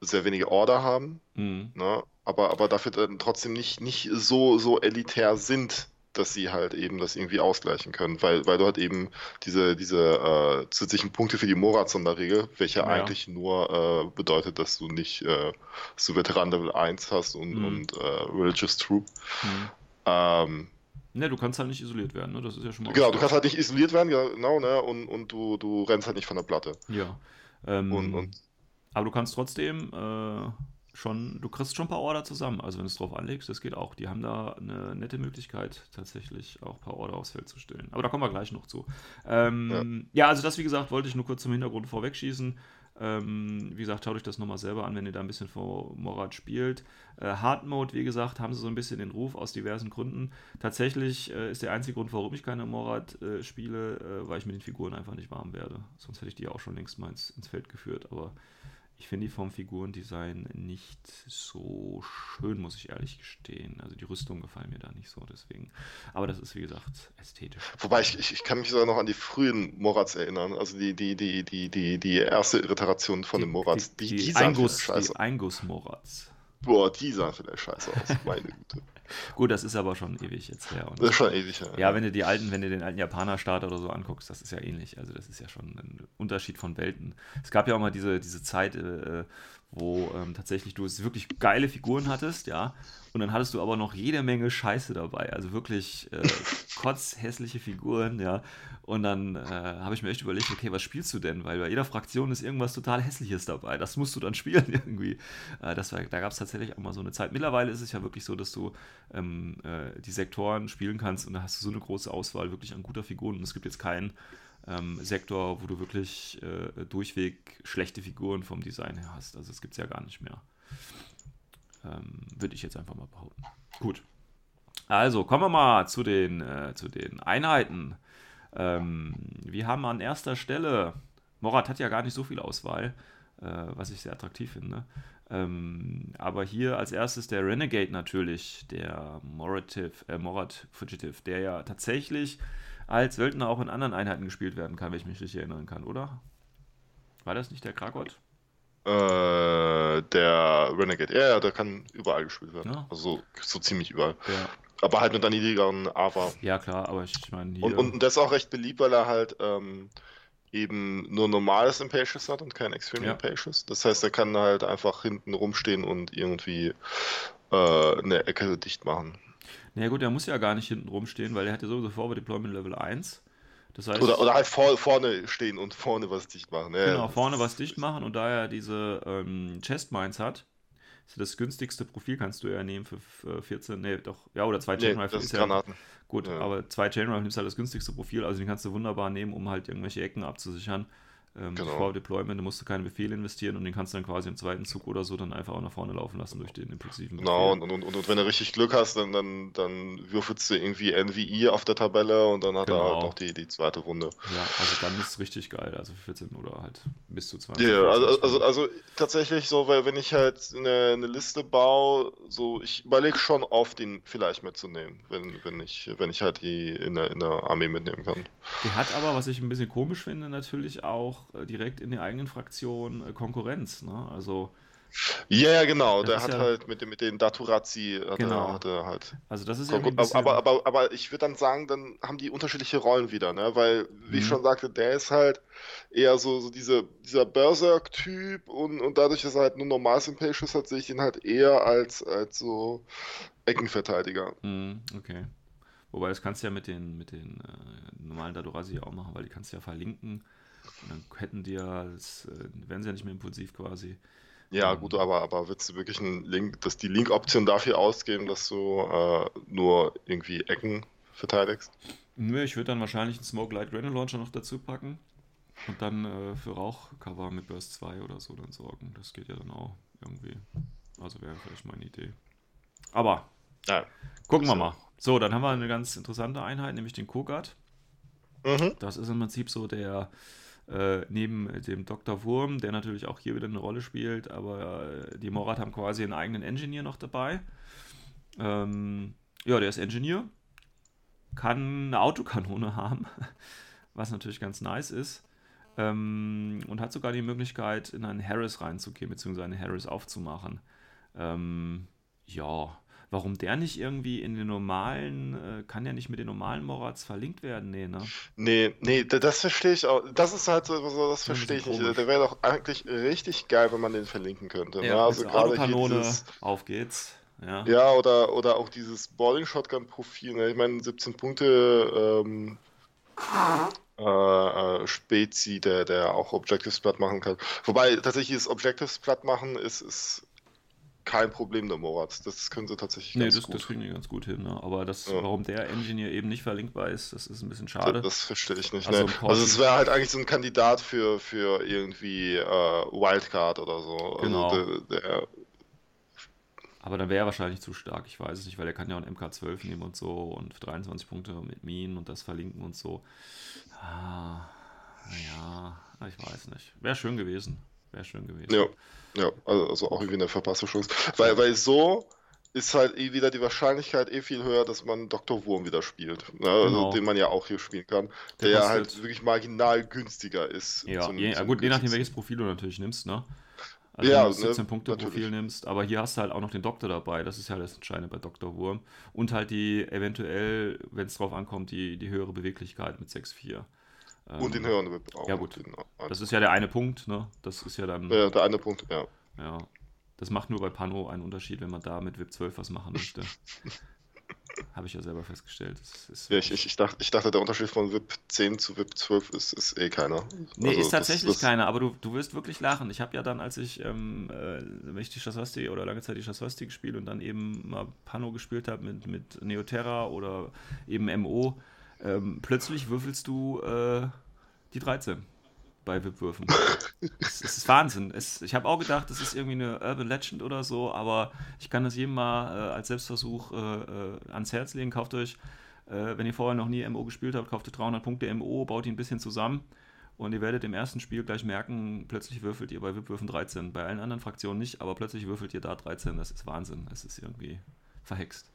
sehr wenige Order haben, mhm. ne? aber, aber dafür dann trotzdem nicht, nicht so, so elitär sind, dass sie halt eben das irgendwie ausgleichen können, weil, weil du halt eben diese, diese äh, zusätzlichen Punkte für die Morat-Sonderregel, welche ja. eigentlich nur äh, bedeutet, dass du nicht äh, dass du Veteran Level 1 hast und, mhm. und äh, Religious Troop. Mhm. Ähm, Ne, du kannst halt nicht isoliert werden, ne? Das ist ja schon mal. Genau, du kannst halt nicht isoliert werden, genau, ne? Und, und du, du rennst halt nicht von der Platte. Ja. Ähm, und, und, aber du kannst trotzdem äh, schon, du kriegst schon ein paar Order zusammen. Also wenn du es drauf anlegst, das geht auch. Die haben da eine nette Möglichkeit, tatsächlich auch ein paar Order aufs Feld zu stellen. Aber da kommen wir gleich noch zu. Ähm, ja. ja. also das, wie gesagt, wollte ich nur kurz zum Hintergrund vorwegschießen. Ähm, wie gesagt, schaut euch das nochmal selber an, wenn ihr da ein bisschen vor Morat spielt. Äh, Hard Mode, wie gesagt, haben sie so ein bisschen den Ruf aus diversen Gründen. Tatsächlich äh, ist der einzige Grund, warum ich keine Morat äh, spiele, äh, weil ich mit den Figuren einfach nicht warm werde. Sonst hätte ich die auch schon längst mal ins, ins Feld geführt. Aber ich finde die vom Figurendesign nicht so schön, muss ich ehrlich gestehen. Also die Rüstung gefallen mir da nicht so, deswegen. Aber das ist wie gesagt ästhetisch. Wobei ich, ich, ich kann mich sogar noch an die frühen Morats erinnern. Also die, die, die, die, die, die erste Iteration von die, den Morats. Die, die, die, die Einguss, Einguss-Morats. Boah, die sahen vielleicht scheiße aus, meine Güte. Gut, das ist aber schon ewig jetzt her. Und das ist schon ewig her. Ja, wenn du die alten, wenn du den alten Japaner-Start oder so anguckst, das ist ja ähnlich. Also das ist ja schon ein Unterschied von Welten. Es gab ja auch mal diese, diese Zeit, äh, wo ähm, tatsächlich du wirklich geile Figuren hattest, ja, und dann hattest du aber noch jede Menge Scheiße dabei, also wirklich äh, kotzhässliche Figuren, ja, und dann äh, habe ich mir echt überlegt, okay, was spielst du denn, weil bei jeder Fraktion ist irgendwas total Hässliches dabei, das musst du dann spielen irgendwie. Äh, das war, da gab es tatsächlich auch mal so eine Zeit. Mittlerweile ist es ja wirklich so, dass du ähm, äh, die Sektoren spielen kannst und da hast du so eine große Auswahl wirklich an guter Figuren und es gibt jetzt keinen ähm, Sektor, wo du wirklich äh, durchweg schlechte Figuren vom Design her hast. Also es gibt es ja gar nicht mehr. Ähm, Würde ich jetzt einfach mal behaupten. Gut. Also kommen wir mal zu den, äh, zu den Einheiten. Ähm, wir haben an erster Stelle, Morat hat ja gar nicht so viel Auswahl, äh, was ich sehr attraktiv finde. Ähm, aber hier als erstes der Renegade natürlich, der Morative, äh, Morat Fugitive, der ja tatsächlich als Söldner auch in anderen Einheiten gespielt werden kann, wenn ich mich richtig erinnern kann, oder? War das nicht der Krakot? Äh, der Renegade, ja, ja, der kann überall gespielt werden. Ja. Also so ziemlich überall. Ja. Aber halt mit einer niedrigeren AVA. Ja, klar, aber ich meine. Und, und das ist auch recht beliebt, weil er halt ähm, eben nur normales Impatience hat und kein Extreme ja. Impatience. Das heißt, er kann halt einfach hinten rumstehen und irgendwie äh, eine Ecke dicht machen. Na ja, gut, er muss ja gar nicht hinten rumstehen, weil er hat ja sowieso Forward Deployment Level 1. Das heißt, oder, oder halt vor, vorne stehen und vorne was dicht machen. Ja, genau, vorne was dicht machen und da er diese ähm, Chest Mines hat, ist das günstigste Profil kannst du ja nehmen für 14, nee, doch, ja, oder zwei Chain nee, Rifle. Das ist Granaten. Ja, gut, ja. aber zwei Chain Rifle nimmst halt das günstigste Profil, also den kannst du wunderbar nehmen, um halt irgendwelche Ecken abzusichern ähm, genau. vor Deployment, da musst du keine Befehle investieren und den kannst du dann quasi im zweiten Zug oder so dann einfach auch nach vorne laufen lassen durch den impulsiven Befehl. Genau, und, und, und, und wenn du richtig Glück hast, dann, dann, dann würfelst du irgendwie NVI auf der Tabelle und dann hat genau. er halt noch die, die zweite Runde. Ja, also dann ist es richtig geil, also 14 oder halt bis zu 20. Ja, also, also, also tatsächlich so, weil wenn ich halt eine, eine Liste baue, so, ich überlege schon oft, den vielleicht mitzunehmen, wenn, wenn, ich, wenn ich halt die in der, in der Armee mitnehmen kann. Die hat aber, was ich ein bisschen komisch finde, natürlich auch äh, direkt in der eigenen Fraktion äh, Konkurrenz. Ne? Also Ja, ja, genau. Das der hat ja, halt mit, mit den Daturazzi genau. hatte halt. Also das ist ja aber, aber, aber, aber ich würde dann sagen, dann haben die unterschiedliche Rollen wieder, ne? Weil, wie mhm. ich schon sagte, der ist halt eher so, so diese, dieser Berserk-Typ und, und dadurch, dass er halt nur normal Sympacious hat, sehe ich ihn halt eher als, als so Eckenverteidiger. Mhm, okay. Wobei das kannst du ja mit den, mit den äh, normalen Datorazi auch machen, weil die kannst du ja verlinken. Und dann hätten die ja, das, äh, wären sie ja nicht mehr impulsiv quasi. Ja, ähm, gut, aber, aber willst du wirklich einen Link, dass die Link-Option dafür ausgeben, dass du äh, nur irgendwie Ecken verteidigst? Nö, ich würde dann wahrscheinlich einen Smoke Light Granule Launcher noch dazu packen und dann äh, für Rauchcover mit Burst 2 oder so dann sorgen. Das geht ja dann auch irgendwie. Also wäre vielleicht meine Idee. Aber ja, gucken wir mal. So, dann haben wir eine ganz interessante Einheit, nämlich den Kogat. Mhm. Das ist im Prinzip so der, äh, neben dem Dr. Wurm, der natürlich auch hier wieder eine Rolle spielt, aber äh, die Morat haben quasi einen eigenen Engineer noch dabei. Ähm, ja, der ist Engineer, kann eine Autokanone haben, was natürlich ganz nice ist. Ähm, und hat sogar die Möglichkeit, in einen Harris reinzugehen, beziehungsweise eine Harris aufzumachen. Ähm, ja, Warum der nicht irgendwie in den normalen, äh, kann ja nicht mit den normalen Morats verlinkt werden, nee, ne? Nee, nee, das verstehe ich auch. Das ist halt so, das verstehe ich nicht. Der wäre doch eigentlich richtig geil, wenn man den verlinken könnte. Ne? Ja, ne? Also gerade Kanone, dieses, auf geht's. Ja, ja oder, oder auch dieses Boarding Shotgun Profil. Ne? Ich meine, 17 Punkte ähm, äh, äh, Spezi, der, der auch Objectives platt machen kann. Wobei tatsächlich das Objectives platt machen ist, ist kein Problem der Morat. Das können sie tatsächlich nee, ganz das, gut. das kriegen die ganz gut hin. Ne? Aber das, ja. warum der Engineer eben nicht verlinkbar ist, das ist ein bisschen schade. Das, das verstehe ich nicht. Also, ne? also es wäre halt eigentlich so ein Kandidat für, für irgendwie äh, Wildcard oder so. Also genau. Also der, der aber dann wäre er wahrscheinlich zu stark, ich weiß es nicht, weil er kann ja auch einen MK12 nehmen und so und 23 Punkte mit Minen und das verlinken und so. Ah, ja, ich weiß nicht. Wäre schön gewesen. Wäre schön gewesen. Ja. Ja, also, also auch irgendwie eine verpasste Chance. Weil, weil so ist halt eh wieder die Wahrscheinlichkeit eh viel höher, dass man Dr. Wurm wieder spielt. Ne? Also, genau. Den man ja auch hier spielen kann. Der, der ja halt wirklich marginal günstiger ist. Ja, zum, je, zum gut, je nachdem, welches Profil du natürlich nimmst, ne? Also ja, wenn du das 17-Punkte-Profil ne, nimmst, aber hier hast du halt auch noch den Doktor dabei, das ist ja das Entscheidende bei Dr. Wurm. Und halt die eventuell, wenn es drauf ankommt, die, die höhere Beweglichkeit mit 6-4. Und den höheren Whip auch. Ja, gut. Das ist ja der eine Punkt, ne? Das ist ja dann. Ja, der eine Punkt, ja. Ja. Das macht nur bei Pano einen Unterschied, wenn man da mit Whip 12 was machen möchte. Habe ich ja selber festgestellt. ja, ich, ich, ich, dachte, ich dachte, der Unterschied von VIP 10 zu VIP 12 ist, ist eh keiner. Nee, also ist tatsächlich das, das... keiner, aber du, du wirst wirklich lachen. Ich habe ja dann, als ich, ähm, äh, wenn ich die Shaswasti oder lange Zeit die Shaswasti gespielt und dann eben mal Pano gespielt habe mit, mit Neoterra oder eben MO, ähm, plötzlich würfelst du äh, die 13 bei VIP-Würfen. es, es, ist Wahnsinn. Es, ich habe auch gedacht, das ist irgendwie eine Urban Legend oder so, aber ich kann das jedem mal äh, als Selbstversuch äh, äh, ans Herz legen. Kauft euch, äh, wenn ihr vorher noch nie MO gespielt habt, kauft ihr 300 Punkte MO, baut die ein bisschen zusammen und ihr werdet im ersten Spiel gleich merken, plötzlich würfelt ihr bei VIP-Würfen 13. Bei allen anderen Fraktionen nicht, aber plötzlich würfelt ihr da 13. Das ist Wahnsinn. Es ist irgendwie verhext.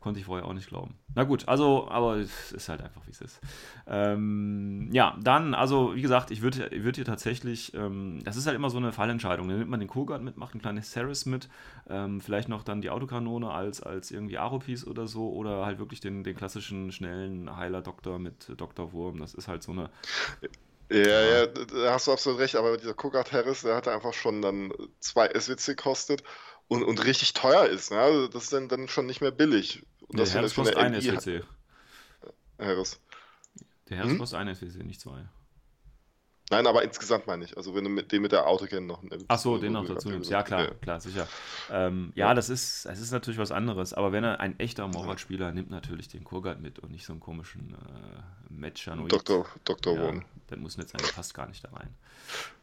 Konnte ich vorher auch nicht glauben. Na gut, also, aber es ist halt einfach, wie es ist. Ähm, ja, dann, also, wie gesagt, ich würde würd hier tatsächlich, ähm, das ist halt immer so eine Fallentscheidung. Dann nimmt man den Kogart mit, macht ein kleines Ceres mit, ähm, vielleicht noch dann die Autokanone als, als irgendwie Aro-Piece oder so, oder halt wirklich den, den klassischen, schnellen Heiler-Doktor mit Dr. Wurm. Das ist halt so eine. Ja, ja, da hast du absolut recht, aber dieser Kogart Harris, der hatte einfach schon dann zwei SWC gekostet und, und richtig teuer ist. Ne? Also das ist dann, dann schon nicht mehr billig. Und der Harris kostet ein SWC. Harris. Der Harris hm? kostet ein SWC, nicht zwei. Nein, aber insgesamt meine ich. Also wenn du mit dem mit der Autocan noch. Ach so, den noch dazu nimmst. Ja, klar, klar, sicher. Ähm, ja, das ist, das ist natürlich was anderes. Aber wenn er ein echter Morvat-Spieler nimmt natürlich den Kurgat mit und nicht so einen komischen äh, Matchanoid. Dr. Dr. Ja, dann muss nicht sein, der passt gar nicht da rein.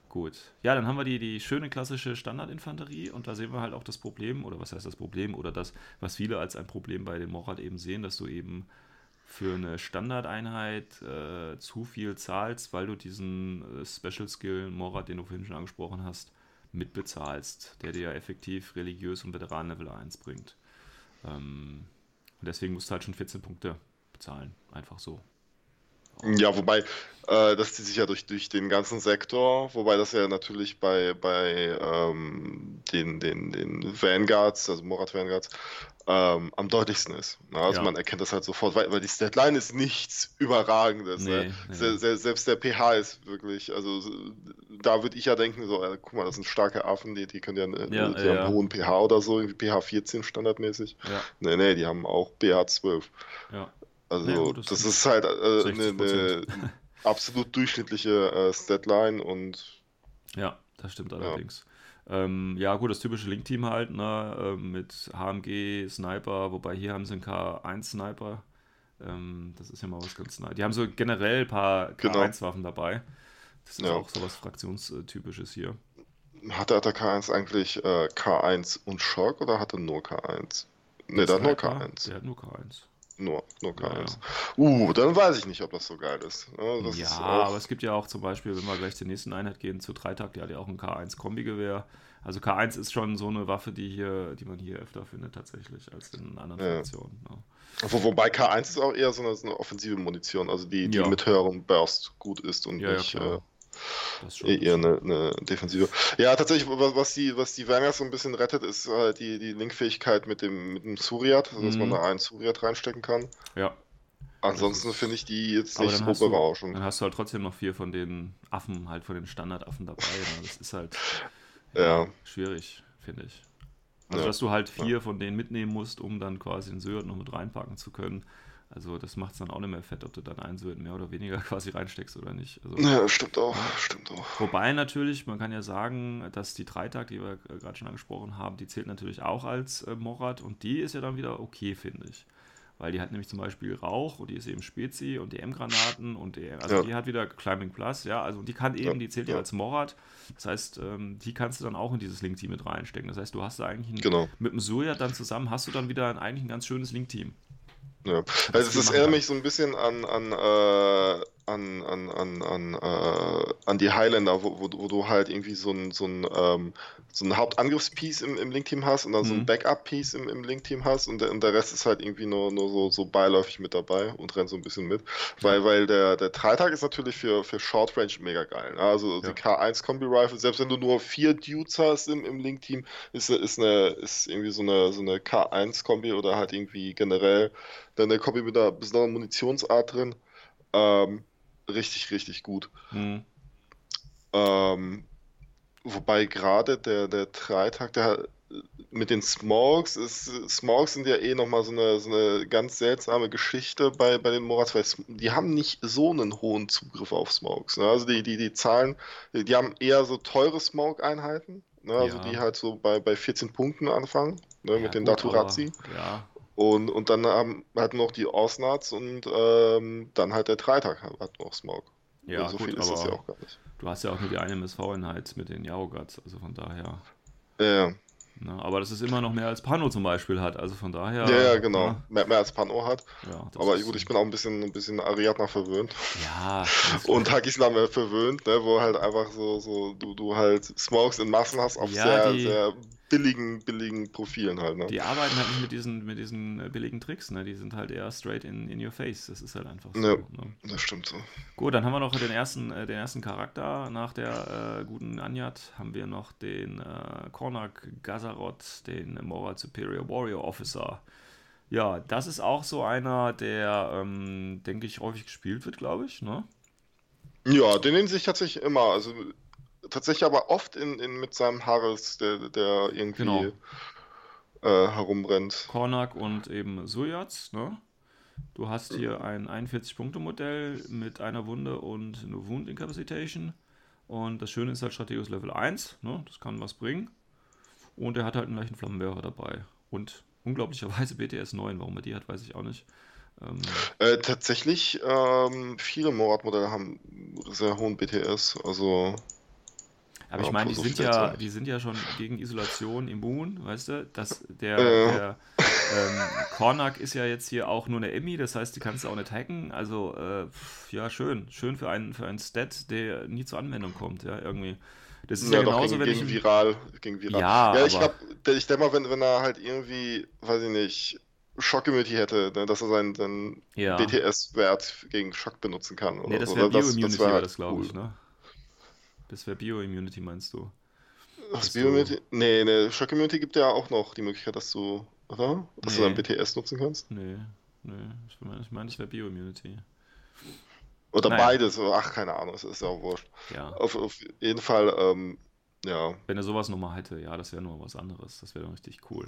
Gut. Ja, dann haben wir die, die schöne klassische Standardinfanterie und da sehen wir halt auch das Problem, oder was heißt das Problem, oder das, was viele als ein Problem bei dem Morad eben sehen, dass du eben für eine Standardeinheit äh, zu viel zahlst, weil du diesen äh, Special Skill Morad, den du vorhin schon angesprochen hast, mitbezahlst, der dir ja effektiv religiös und Veteran Level 1 bringt. Ähm, und deswegen musst du halt schon 14 Punkte bezahlen, einfach so. Ja, wobei, äh, das zieht sich ja durch, durch den ganzen Sektor, wobei das ja natürlich bei, bei ähm, den, den, den Vanguards, also Morat Vanguards, ähm, am deutlichsten ist. Ne? Also ja. man erkennt das halt sofort, weil, weil die Deadline ist nichts Überragendes. Nee, ne? nee. Se, se, selbst der pH ist wirklich, also da würde ich ja denken, so, äh, guck mal, das sind starke Affen, die, die können ja, äh, ja die ja, haben einen hohen pH oder so, irgendwie pH 14 standardmäßig. Ja. Nee, nee, die haben auch pH 12. Ja. Also gut, das, das ist halt äh, eine, eine absolut durchschnittliche äh, Statline und ja, das stimmt allerdings. Ähm, ja, gut, das typische Link-Team halt, ne, äh, mit HMG, Sniper, wobei hier haben sie einen K1-Sniper. Ähm, das ist ja mal was ganz nice. Die haben so generell ein paar K1-Waffen genau. dabei. Das ist ja. auch so was Fraktionstypisches hier. Hatte der K1 eigentlich äh, K1 und Shock oder hatte nur K1? Ne, der hat nur K1. Der hat nur K1. Nur, nur K1. Ja, ja. Uh, dann weiß ich nicht, ob das so geil ist. Ja, ja ist aber es gibt ja auch zum Beispiel, wenn wir gleich zur nächsten Einheit gehen, zu Dreitag, die hat ja auch ein K1-Kombigewehr. Also K1 ist schon so eine Waffe, die hier, die man hier öfter findet tatsächlich als in anderen ja. Fraktionen. Ja. Wo, wobei K1 ist auch eher so eine, so eine offensive Munition, also die, die mit höherem Burst gut ist und nicht. Äh, eher eine, eine, Defensive. Ja, tatsächlich, was die, was die Wenger so ein bisschen rettet, ist halt die, die Linkfähigkeit mit dem, mit dem Suriat, also dass mhm. man da einen Suriat reinstecken kann. Ja. Ansonsten finde ich die jetzt nicht so berauschend. Dann hast du halt trotzdem noch vier von den Affen, halt von den Standardaffen dabei. Ne? Das ist halt ja. schwierig, finde ich. Also, ja. dass du halt vier ja. von denen mitnehmen musst, um dann quasi den Syrt noch mit reinpacken zu können. Also das macht es dann auch nicht mehr fett, ob du dann einen Sylt mehr oder weniger quasi reinsteckst oder nicht. Also, ja, stimmt auch, ja. stimmt auch. Wobei natürlich, man kann ja sagen, dass die Dreitag, die wir gerade schon angesprochen haben, die zählt natürlich auch als äh, Morat und die ist ja dann wieder okay, finde ich. Weil die hat nämlich zum Beispiel Rauch und die ist eben Spezi und DM-Granaten und die, also ja. die hat wieder Climbing Plus, ja, also und die kann eben, die zählt ja, als Morat. Das heißt, ähm, die kannst du dann auch in dieses Link-Team mit reinstecken. Das heißt, du hast da eigentlich ein, genau. mit dem Surya dann zusammen hast du dann wieder ein, eigentlich ein ganz schönes Link-Team. Ja. Also es erinnert mich so ein bisschen an, an, äh, an, an, an, an, äh, an die Highlander, wo, wo, wo, du halt irgendwie so ein, so ein, ähm, so ein Hauptangriffspiece im, im Link-Team hast und dann mhm. so ein mhm. Backup-Piece im, im Link-Team hast und der, und der Rest ist halt irgendwie nur, nur so, so beiläufig mit dabei und rennt so ein bisschen mit. Weil, weil der, der Dreitag ist natürlich für, für Short Range mega geil. Ne? Also ja. die K1-Kombi-Rifle, selbst wenn du nur vier Dudes hast im, im Link-Team, ist, ist, eine, ist irgendwie so eine, so eine K1-Kombi oder halt irgendwie generell dann eine Kombi mit einer besonderen Munitionsart drin. Ähm, richtig, richtig gut. Mhm. Ähm, wobei gerade der, der Dreitag, der mit den Smogs, ist, Smogs sind ja eh nochmal so eine, so eine ganz seltsame Geschichte bei, bei den Morats, weil die haben nicht so einen hohen Zugriff auf Smogs. Ne? Also die, die, die Zahlen, die haben eher so teure Smog-Einheiten, ne? also ja. die halt so bei, bei 14 Punkten anfangen, ne? ja, mit den Daturazzi. Ja. Und, und dann haben halt noch die Osnats und ähm, dann halt der Dreitag hat noch Smog. Ja, und so gut, viel ist das ja auch gar nicht. Du hast ja auch nur die eine MSV-Einheit mit den Yarogats, also von daher. Ja. Na, ne, aber das ist immer noch mehr als Pano zum Beispiel hat, also von daher. Ja, ja genau. Ja. Mehr, mehr, als Pano hat. Ja, aber gut, ich bin auch ein bisschen, ein bisschen Ariadna verwöhnt. Ja. Und Hakislam verwöhnt, ne, wo halt einfach so, so du, du halt Smokes in Massen hast auf ja, sehr, die, sehr billigen, billigen Profilen halt. Ne? Die arbeiten halt nicht mit diesen, mit diesen äh, billigen Tricks, ne? Die sind halt eher straight in, in your face. Das ist halt einfach so. Ja, ne? das stimmt so. Gut, dann haben wir noch den ersten, äh, den ersten Charakter. Nach der äh, guten Anyat haben wir noch den äh, Kornak Gazarot, den Moral Superior Warrior Officer. Ja, das ist auch so einer, der, ähm, denke ich, häufig gespielt wird, glaube ich, ne? Ja, den nehmen sich tatsächlich immer. Also tatsächlich aber oft in, in, mit seinem Harris, der, der irgendwie genau. äh, herumrennt. Kornak und eben Sujats, ne? Du hast hier ein 41-Punkte-Modell mit einer Wunde und eine Wound Incapacitation. Und das Schöne ist halt Strategus Level 1, ne? Das kann was bringen. Und er hat halt einen leichten Flammenwerfer dabei. Und unglaublicherweise BTS 9, warum er die hat, weiß ich auch nicht. Ähm, äh, tatsächlich, ähm, viele Morat-Modelle haben sehr hohen BTS, also aber ich meine, die sind ja, die sind ja schon gegen Isolation immun, weißt du? Das, der, äh. der ähm, Kornak ist ja jetzt hier auch nur eine Emmy, das heißt, die kannst du auch nicht hacken. Also, äh, ja, schön. Schön für einen, für einen Stat, der nie zur Anwendung kommt, ja, irgendwie. Das ist ja, ja genauso, gegen, wenn gegen ich. Viral, gegen viral. Ja, ja ich, glaub, ich denke mal, wenn, wenn er halt irgendwie, weiß ich nicht, Shock Immunity hätte, ne? dass er seinen, seinen Ja. BTS-Wert gegen Schock benutzen kann. Oder Nee, das so. wäre Das- Bio-Immunity, das wär war halt das, glaube cool. ich, ne? Das wäre Bio-Immunity, meinst du? Das Dass Bio-Immunity? Nee, nee, Shock Immunity gibt ja auch noch die Möglichkeit, dass du, oder? Dass du Nee. dann BTS nutzen kannst. Nee, nee. Ich meine, ich mein, das wäre Bio-Immunity. Oder Naja. beides, ach, keine Ahnung, es ist ja auch wurscht. Ja. Auf, auf jeden Fall, ähm, ja. Wenn er sowas nochmal hätte, ja, das wäre nur was anderes. Das wäre dann richtig cool.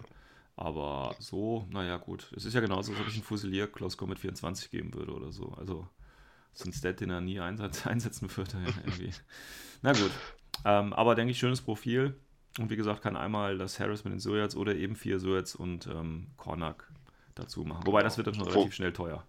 Aber so, naja, gut. Es ist ja genauso, als ob ich einen Fusilier Close Combat 24 geben würde oder so. Also, ein Stat, den er nie einsatz, einsetzen würde, irgendwie. Na gut. Ähm, aber denke ich, schönes Profil. Und wie gesagt, kann einmal das Harris mit den Sojats oder eben vier Sojats und ähm, Kornak dazu machen. Wobei, das wird dann schon relativ schnell teuer.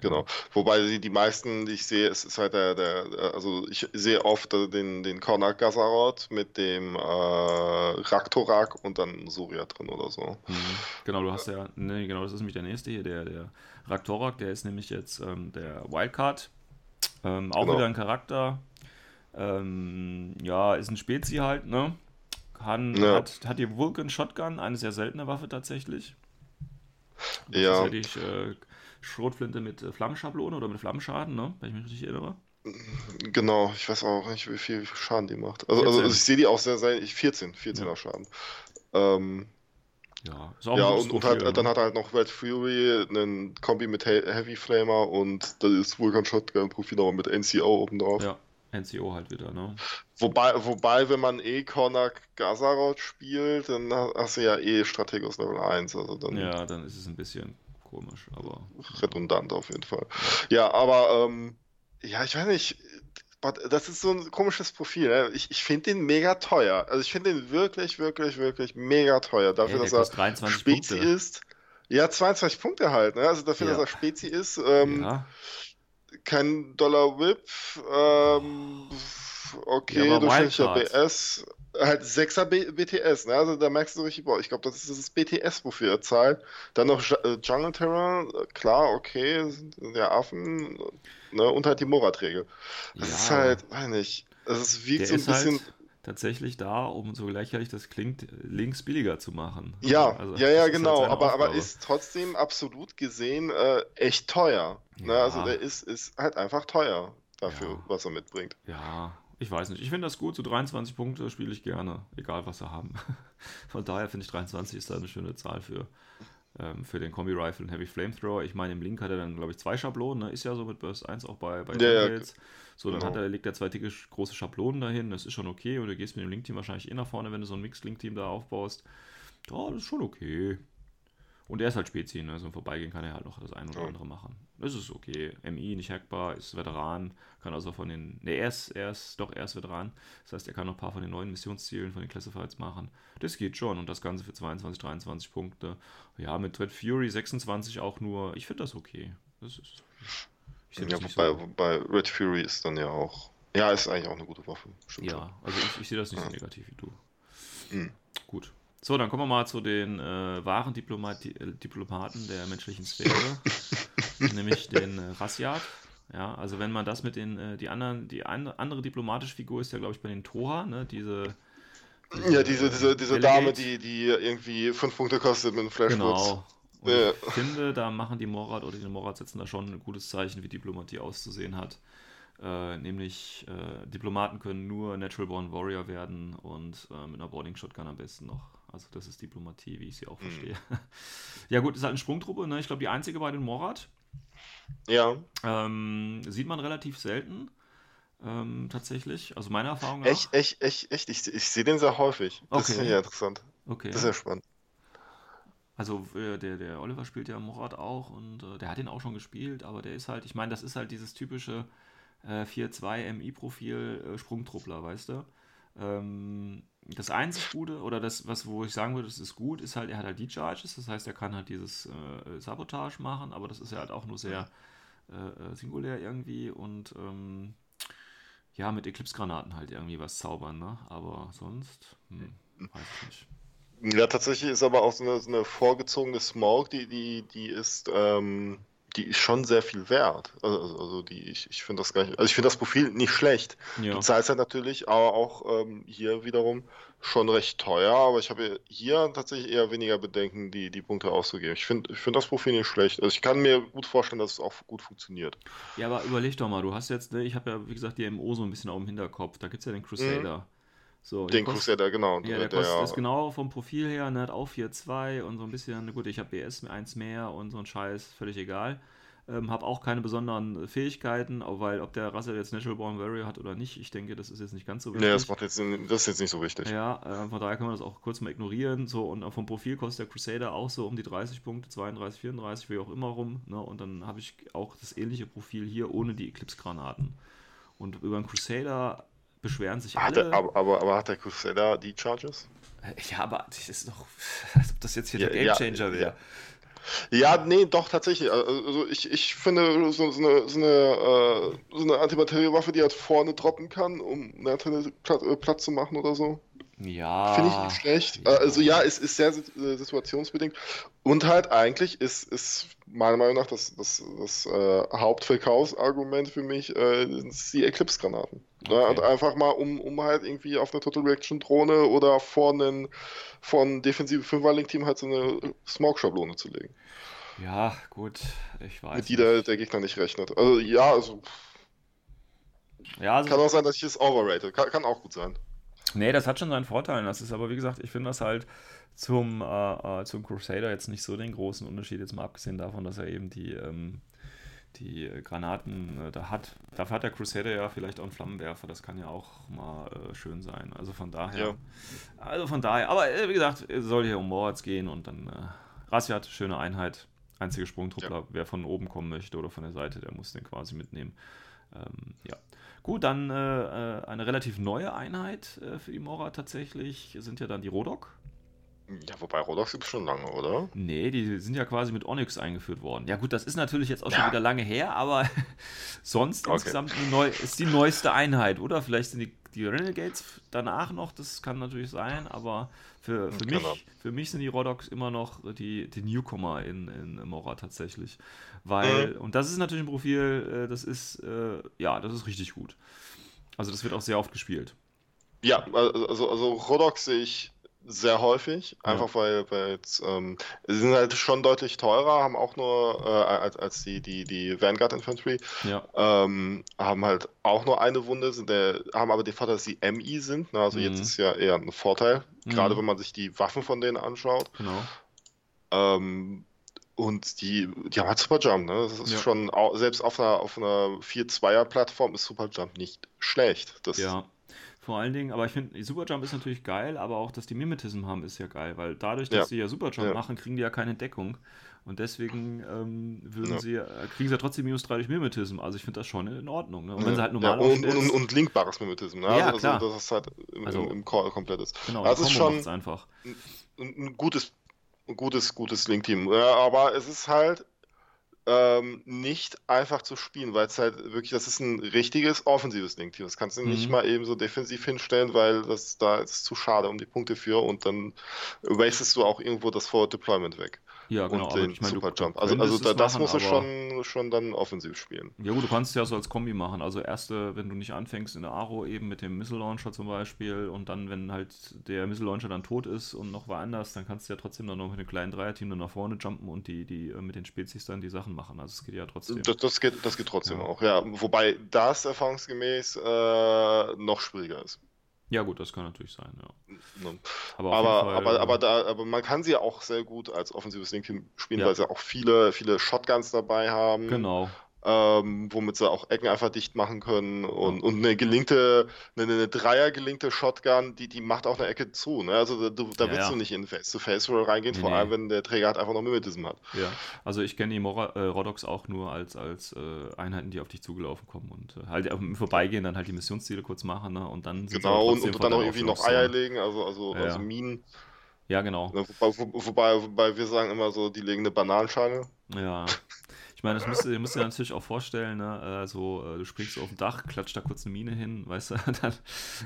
Genau. Wobei die, die meisten, die ich sehe, es ist halt der, der, also ich sehe oft den, den Kornak Gazarot mit dem äh, Raktorak und dann Surya drin oder so. Mhm. Genau, du hast ja, ne, genau, das ist nämlich der nächste hier, der, der Raktorak, der ist nämlich jetzt ähm, der Wildcard. Ähm, auch Genau. wieder ein Charakter. Ähm, ja, ist ein Spezi halt, ne? Kann, Ja. hat, hat die Vulcan Shotgun, eine sehr seltene Waffe tatsächlich. Das Ja. ja die äh, Schrotflinte mit äh, Flammenschablone oder mit Flammenschaden, ne? Wenn ich mich richtig erinnere. Genau, ich weiß auch nicht, wie viel, Schaden die macht. Also, also 14. ich sehe die auch sehr, sehr, ich 14, 14er Ja. Schaden. Ähm, Ja, ist auch ja, und, und halt, dann ne? hat er halt noch Red Fury, einen Kombi mit He Heavy Flamer und das ist Vulcan Shotgun Profil aber mit NCO oben drauf. Ja, NCO halt wieder, ne? Wobei, wobei, wenn man eh Kornak Gazarot spielt, dann ha- hast du ja eh Strategos Level 1, also dann Ja, dann ist es ein bisschen komisch, aber. redundant auf jeden Fall. Ja, aber ähm, ja, ich weiß nicht, das ist so ein komisches Profil. Ne? Ich, ich finde den mega teuer. Also ich finde den wirklich, wirklich, wirklich mega teuer. Dafür, der dass er kostet 23 Spezi Punkte. ist. Ja, 22 Punkte halt. Ne? Also dafür, Ja. dass er Spezi ist, ähm, ja, kein Dollar Whip, ähm, okay, Ja, durchschnittlicher. BS, halt 6er B BTS, ne? Also da merkst du richtig, boah, ich glaube, das ist das BTS, wofür er zahlt. Dann noch äh, Jungle Terror, klar, okay, ja Affen, ne? Und halt die Morat-Regel. Das Ja, ist halt, weiß nicht, also es wiegt der so ein ist bisschen. halt tatsächlich da, um so lächerlich das klingt, links billiger zu machen. Ja, Also, ja, das ja, ist halt genau, seine aber, aber ist trotzdem absolut gesehen äh, echt teuer. Ne? Ja. Also der ist, ist halt einfach teuer dafür, Ja. was er mitbringt. Ja, ich weiß nicht. Ich finde das gut. So 23 Punkte spiele ich gerne, egal was sie haben. Von daher finde ich 23 ist da eine schöne Zahl für, ähm, für den Kombi-Rifle und Heavy Flamethrower. Ich meine, im Link hat er dann, glaube ich, zwei Schablonen. Ne? Ist ja so mit Burst 1 auch bei, bei Ja, ja. So, dann genau. hat er, legt er zwei dicke, große Schablonen dahin. Das ist schon okay. Und du gehst mit dem Link-Team wahrscheinlich eh nach vorne, wenn du so ein Mixed-Link-Team da aufbaust. Ja, das ist schon okay. Und er ist halt Spezi, ne? So im Vorbeigehen kann er halt noch das ein oder Ja. andere machen. Das ist okay. MI nicht hackbar, ist Veteran, kann also von den. Ne, er ist, er ist, doch, er ist Veteran. Das heißt, er kann noch ein paar von den neuen Missionszielen, von den Classifieds machen. Das geht schon. Und das Ganze für 22, 23 Punkte. Ja, mit Dread Fury 26 auch nur. Ich finde das okay. Das ist. Ich Ja, das bei, so. bei Red Fury ist dann ja auch. Ja, ist eigentlich auch eine gute Waffe. Stimmt schon. Ja, also ich, ich sehe das nicht so Ja. negativ wie du. Hm. Gut. So, dann kommen wir mal zu den äh, wahren Diplomati äh, Diplomaten der menschlichen Sphäre, nämlich den äh, Rassiat. Ja, also wenn man das mit den, äh, die anderen, die an, andere diplomatische Figur ist ja, glaube ich, bei den Toha, ne, diese. Ja, diese, diese, diese Delegate. Dame, die, die irgendwie 5 Punkte kostet mit einem Flashwitz. Genau. Ja. ich finde, da machen die Morad oder die Morad setzen da schon ein gutes Zeichen, wie Diplomatie auszusehen hat. Äh, nämlich, äh, Diplomaten können nur Natural Born Warrior werden und äh, mit einer Boarding Shotgun am besten noch. Also, das ist Diplomatie, wie ich sie auch Mhm. verstehe. ja, gut, ist halt eine Sprungtruppe, ne? Ich glaube, die einzige bei den Morad. Ja, Ähm, sieht man relativ selten. Ähm, tatsächlich. Also, meiner Erfahrung nach. echt, echt, echt, echt. Ich, ich sehe den sehr häufig. Das Okay. ich ja interessant. Okay. Das ist ja spannend. Also äh, der, der Oliver spielt ja Morat auch und äh, der hat ihn auch schon gespielt, aber der ist halt, ich meine, das ist halt dieses typische äh, 4-2 MI-Profil äh, Sprungtruppler, weißt du? Ähm, das einzig Gute, oder das, was wo ich sagen würde, das ist gut, ist halt, er hat halt die Charges, das heißt, er kann halt dieses äh, Sabotage machen, aber das ist ja halt auch nur sehr äh, äh, singulär irgendwie und ähm, ja, mit Eclipse-Granaten halt irgendwie was zaubern, ne? Aber sonst, hm, weiß ich nicht. Ja, tatsächlich ist aber auch so eine, so eine vorgezogene Smoke, die, die, die ist, ähm, die ist schon sehr viel wert. Also, also, also die, ich, ich finde das gar nicht, also ich finde das Profil nicht schlecht. Ja. Du zahlst halt natürlich, aber auch ähm, hier wiederum schon recht teuer, aber ich habe hier tatsächlich eher weniger Bedenken, die, die Punkte auszugeben. Ich finde ich find das Profil nicht schlecht. Also ich kann mir gut vorstellen, dass es auch gut funktioniert. Ja, aber überleg doch mal, du hast jetzt, ne, ich habe ja, wie gesagt, die MO so ein bisschen auf dem Hinterkopf. Da gibt es ja den Crusader. Mhm. So, den kostet, Crusader, genau. Ja, der, der kostet ist genau vom Profil her, ne, hat auch 4.2 und so ein bisschen, gut, ich habe BS 1 mehr und so ein Scheiß, völlig egal. Ähm, habe auch keine besonderen Fähigkeiten, weil ob der Rasse jetzt Natural Born Warrior hat oder nicht, ich denke, das ist jetzt nicht ganz so wichtig. Nee, das, macht jetzt, das ist jetzt nicht so wichtig. Ja, äh, von daher kann man das auch kurz mal ignorieren. So, und vom Profil kostet der Crusader auch so um die 30 Punkte, 32, 34, wie auch immer rum. Ne? Und dann habe ich auch das ähnliche Profil hier ohne die Eclipse-Granaten. Und über den Crusader beschweren sich hat alle. Der, aber, aber, aber, hat der Crusader die Charges? Ja, aber das ist doch, als ob das jetzt hier ja, der Gamechanger ja, wäre. Ja. Ja, nee, doch, tatsächlich. Also ich, ich finde, so, so eine, so eine, äh, so eine Antimateriewaffe, die halt vorne droppen kann, um eine Antenne platt, äh, platt zu machen oder so. Ja. Finde ich nicht schlecht. Ja. Also ja, es ist sehr äh, situationsbedingt. Und halt eigentlich ist, ist meiner Meinung nach das, das, das äh, Hauptverkaufsargument für mich äh, die Eclipse-Granaten. Okay. Ja, und einfach mal, um, um halt irgendwie auf eine Total Reaction Drohne oder vor einen von defensive 5 link team halt so eine Smoke-Schablone zu legen. Ja, gut, ich weiß. Mit die der, der Gegner nicht rechnet. Also ja, also. Ja, also kann auch sein, dass ich es overrate. Kann, kann auch gut sein. Nee, das hat schon seinen Vorteil. Das ist aber, wie gesagt, ich finde das halt zum, äh, äh, zum Crusader jetzt nicht so den großen Unterschied, jetzt mal abgesehen davon, dass er eben die, ähm, die Granaten äh, da hat. Dafür hat der Crusader ja vielleicht auch einen Flammenwerfer, das kann ja auch mal äh, schön sein. Also von daher. Ja. Also von daher, aber äh, wie gesagt, es soll hier um Mords gehen und dann äh, Rassiat, schöne Einheit. Einzige Sprungtruppler, ja. wer von oben kommen möchte oder von der Seite, der muss den quasi mitnehmen. Ähm, ja. Gut, dann äh, äh, eine relativ neue Einheit äh, für die Mora tatsächlich sind ja dann die Rodok. Ja, wobei Rodox gibt es schon lange, oder? Nee, die sind ja quasi mit Onyx eingeführt worden. Ja gut, das ist natürlich jetzt auch ja. schon wieder lange her, aber sonst okay. insgesamt neu, ist die neueste Einheit, oder? Vielleicht sind die, die Renegades danach noch, das kann natürlich sein, aber für, für, mich, für mich sind die Rodox immer noch die, die Newcomer in, in Mora tatsächlich. Weil, mhm. und das ist natürlich ein Profil, äh, das ist, äh, ja, das ist richtig gut. Also das wird auch sehr oft gespielt. Ja, also, also Rodox sehe ich sehr häufig, einfach ja. weil, weil jetzt, ähm, sie sind halt schon deutlich teurer, haben auch nur äh, als, als die, die, die Vanguard Infantry, ja. ähm, haben halt auch nur eine Wunde, sind der, haben aber den Vorteil, dass sie MI sind, ne? also mhm. jetzt ist ja eher ein Vorteil, mhm. gerade wenn man sich die Waffen von denen anschaut. Genau. Ähm, und die, die haben halt Superjump, ne? Das ist ja. schon, selbst auf einer, auf einer 4-2er-Plattform ist Superjump nicht schlecht. Das ja. Vor allen Dingen, aber ich finde, Superjump ist natürlich geil, aber auch, dass die Mimetism haben, ist ja geil, weil dadurch, dass ja. sie ja Superjump ja. machen, kriegen die ja keine Deckung. Und deswegen ähm, würden ja. sie, äh, kriegen sie ja trotzdem minus 3 durch Mimetism. Also ich finde das schon in Ordnung. Ne? Und wenn sie halt normal ja, und, und, und, linkbares Mimetism, ne? Ja, also, klar. dass es halt im, also, im Core komplett ist. Genau, das ist schon einfach. Ein, ein, gutes, gutes, gutes Link-Team. Aber es ist halt ähm, nicht einfach zu spielen, weil es halt wirklich, das ist ein richtiges offensives Link-Team. Das kannst du mhm. nicht mal eben so defensiv hinstellen, weil das da ist zu schade um die Punkte für und dann wastest du auch irgendwo das Forward Deployment weg. Ja, genau. Und den ich mein, Super Jump. Also, also da, das musst du schon, schon dann offensiv spielen. Ja gut, du kannst es ja so als Kombi machen. Also erste, wenn du nicht anfängst in der Aro eben mit dem Missile Launcher zum Beispiel und dann, wenn halt der Missile Launcher dann tot ist und noch woanders, dann kannst du ja trotzdem dann noch mit einem kleinen Dreierteam dann nach vorne jumpen und die, die äh, mit den Spezies dann die Sachen machen. Also es geht ja trotzdem. Das, das, geht, das geht trotzdem ja. auch, ja. Wobei das erfahrungsgemäß äh, noch schwieriger ist. Ja, gut, das kann natürlich sein, ja. Ne. Aber, aber, Fall, aber, aber, da, aber man kann sie auch sehr gut als offensives Link spielen, ja. weil sie auch viele, viele Shotguns dabei haben. Genau ähm, womit sie auch Ecken einfach dicht machen können. Und, und eine gelinkte, eine, eine Dreier gelinkte Shotgun, die, die macht auch eine Ecke zu. Ne? Also da, da willst ja. du nicht in Face-to-Face-Roll reingehen, nee, vor allem wenn der Träger halt einfach noch Mimetism hat. Ja, also ich kenne die Mora, äh, Rodox auch nur als, als äh, Einheiten, die auf dich zugelaufen kommen und äh, halt im Vorbeigehen dann halt die Missionsziele kurz machen ne? und dann Genau, und, und dann auch irgendwie noch Eier legen, also, also, ja. also Minen. Ja, genau. Wobei, wobei, wobei wir sagen immer so, die legen eine Bananenschale. Ja. meine, das musst du, musst du dir natürlich auch vorstellen, ne? also du springst auf dem Dach, klatscht da kurz eine Mine hin, weißt du, dann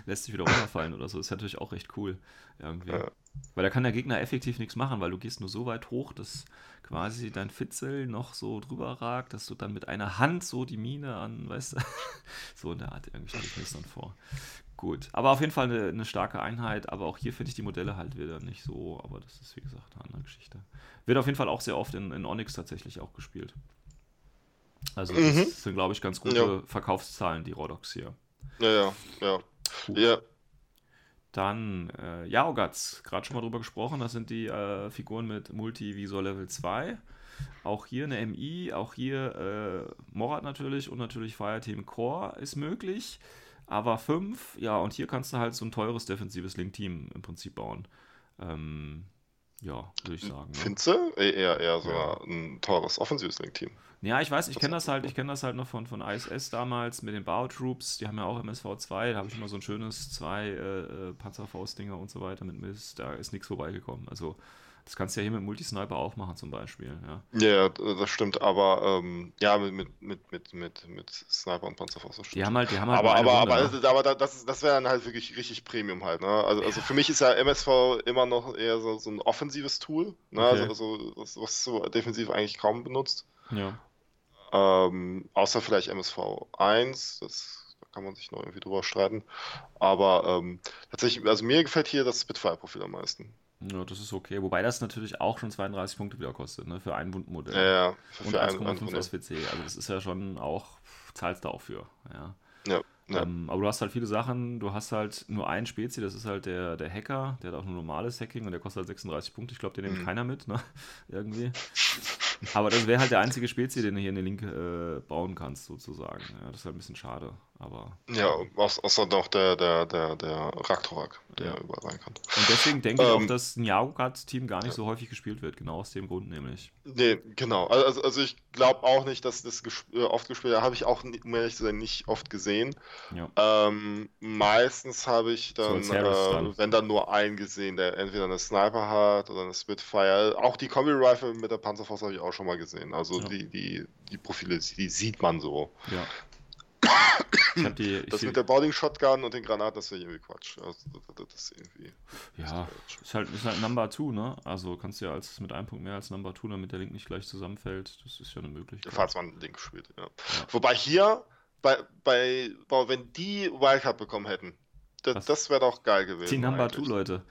lässt sich wieder runterfallen oder so. Das ist natürlich auch recht cool irgendwie. Ja. Weil da kann der Gegner effektiv nichts machen, weil du gehst nur so weit hoch, dass quasi dein Fitzel noch so drüber ragt, dass du dann mit einer Hand so die Mine an, weißt du, so in der Art irgendwie stelle ich mir das dann vor. Gut, aber auf jeden Fall eine, eine starke Einheit, aber auch hier finde ich die Modelle halt wieder nicht so, aber das ist wie gesagt eine andere Geschichte. Wird auf jeden Fall auch sehr oft in, in Onyx tatsächlich auch gespielt. Also das mhm. sind, glaube ich, ganz gute ja. Verkaufszahlen, die Rodox hier. Ja, ja, ja. Gut. Ja, dann äh, Yaogatz, gerade schon mal drüber gesprochen, das sind die äh, Figuren mit Multi-Visor Level 2. Auch hier eine MI, auch hier äh, Morat natürlich und natürlich Fireteam Core ist möglich. Aber 5, ja, und hier kannst du halt so ein teures defensives Link-Team im Prinzip bauen. Ähm, ja, würde ich sagen. Ne? Findest du? Eher, eher so ja. ein teures offensives Link-Team. Ja, ich weiß, ich kenne das halt, ich kenne das halt noch von, von ISS damals mit den Bautroops, die haben ja auch MSV2, da habe ich immer so ein schönes zwei äh, äh, Panzerfaustdinger und so weiter mit Mist, da ist nichts vorbeigekommen. Also das kannst du ja hier mit Multisniper auch machen zum Beispiel, ja. Ja, das stimmt, aber ähm, ja, mit, mit, mit, mit, mit, mit Sniper und Panzerfaust. Die haben halt, die haben halt aber, aber, aber, Runde, aber, aber das, das wäre dann halt wirklich richtig Premium halt, ne? Also, also für mich ist ja MSV immer noch eher so, so ein offensives Tool, ne? Okay. Also, also was, du defensiv eigentlich kaum benutzt. Ja. Ähm, außer vielleicht MSV 1, das da kann man sich noch irgendwie drüber streiten. Aber ähm, tatsächlich, also mir gefällt hier das Spitfire-Profil am meisten. Ja, das ist okay. Wobei das natürlich auch schon 32 Punkte wieder kostet, ne? Für ein Wundmodell. Ja, ja. Für, Und 1,5 SWC. Also das ist ja schon auch, zahlst du auch für. Ja. Ja. Ja. Ähm, aber du hast halt viele Sachen, du hast halt nur einen Spezi, das ist halt der, der Hacker, der hat auch nur normales Hacking und der kostet halt 36 Punkte. Ich glaube, den nimmt mhm. keiner mit, ne? Irgendwie. Aber das wäre halt der einzige Spezi, den du hier in den Link äh, bauen kannst, sozusagen. Ja, das ist halt ein bisschen schade, aber. Ja, außer noch der, der, der, der Raktorak, der ja. überall rein kann. Und deswegen denke ich ähm, auch, dass ein Yaogat-Team gar nicht ja. so häufig gespielt wird, genau aus dem Grund nämlich. Nee, genau. Also, also ich glaube auch nicht, dass das äh, oft gespielt wird. Habe ich auch, um ehrlich zu sein, nicht oft gesehen. Ja. Ähm, meistens habe ich dann, so äh, dann, wenn dann nur einen gesehen, der entweder eine Sniper hat oder eine Spitfire. Auch die Kombi-Rifle mit der Panzerfaust habe ich auch schon mal gesehen. Also ja. die, die, die Profile, die sieht man so. Ja. Die, das mit der Boarding Shotgun und den Granaten, das wäre irgendwie Quatsch. Also, das, das irgendwie, ja, ist halt, ist halt Number 2, ne? Also kannst du ja als, mit einem Punkt mehr als Number 2, damit der Link nicht gleich zusammenfällt. Das ist ja eine Möglichkeit. Falls man einen Link spielt, ja. ja. Wobei hier, bei, bei, wenn die Wildcard bekommen hätten, das, das wäre doch geil gewesen. Die Number 2, Leute.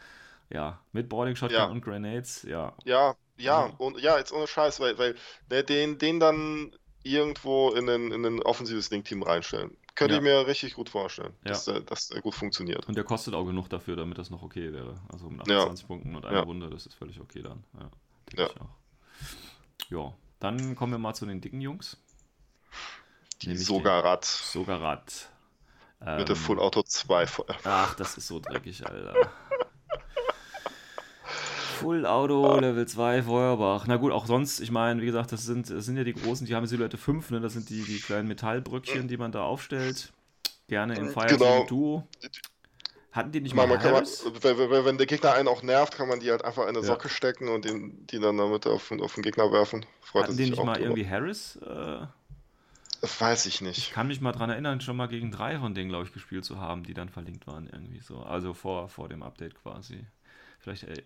Ja, mit Boarding Shotgun ja. und Grenades, ja. Ja, ja, und ja, jetzt ohne Scheiß, weil, weil der, den, den dann irgendwo in ein, in ein offensives Link-Team reinstellen. Könnte ja. ich mir richtig gut vorstellen, ja. dass, der, dass der gut funktioniert. Und der kostet auch genug dafür, damit das noch okay wäre. Also mit 28 ja. Punkten und einer Runde, das ist völlig okay dann. Ja, ja. Ja, dann kommen wir mal zu den dicken Jungs. Die Sogarat. Sogarat. Ähm, Mit der Full Auto 2 Feuer. Ach, das ist so dreckig, Alter. Full Auto, Level 2, Feuerbach. Na gut, auch sonst, ich meine, wie gesagt, das sind, das sind ja die großen, die haben Silhouette 5, ne? das sind die, die kleinen Metallbrückchen, die man da aufstellt. Gerne im Fire genau. Duo. Hatten die nicht mal man, man, wenn, wenn, der Gegner einen auch nervt, kann man die halt einfach in eine ja. Socke stecken und den, die dann damit auf, auf den Gegner werfen. Freut Hatten die nicht mal drüber. irgendwie Harris? Äh, das weiß ich nicht. Ich kann mich mal daran erinnern, schon mal gegen drei von denen, glaube ich, gespielt zu haben, die dann verlinkt waren irgendwie so. Also vor, vor dem Update quasi. Vielleicht äh,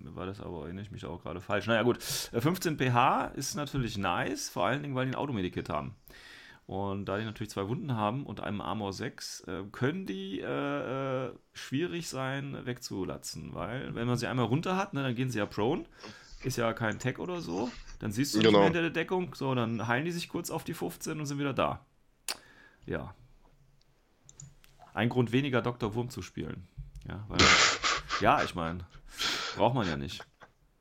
war das aber, erinnere ich mich auch gerade falsch. Naja, gut. 15 äh, pH ist natürlich nice, vor allen Dingen, weil die ein Automedikit haben. Und da die natürlich zwei Wunden haben und einem Armor 6, äh, können die äh, äh, schwierig sein wegzulatzen, weil wenn man sie einmal runter hat, ne, dann gehen sie ja prone, ist ja kein Tag oder so, dann siehst du genau. nicht mehr hinter der Deckung, so, dann heilen die sich kurz auf die 15 und sind wieder da. Ja. Ein Grund weniger Dr. Wurm zu spielen. Ja, weil ja, ich meine, braucht man ja nicht.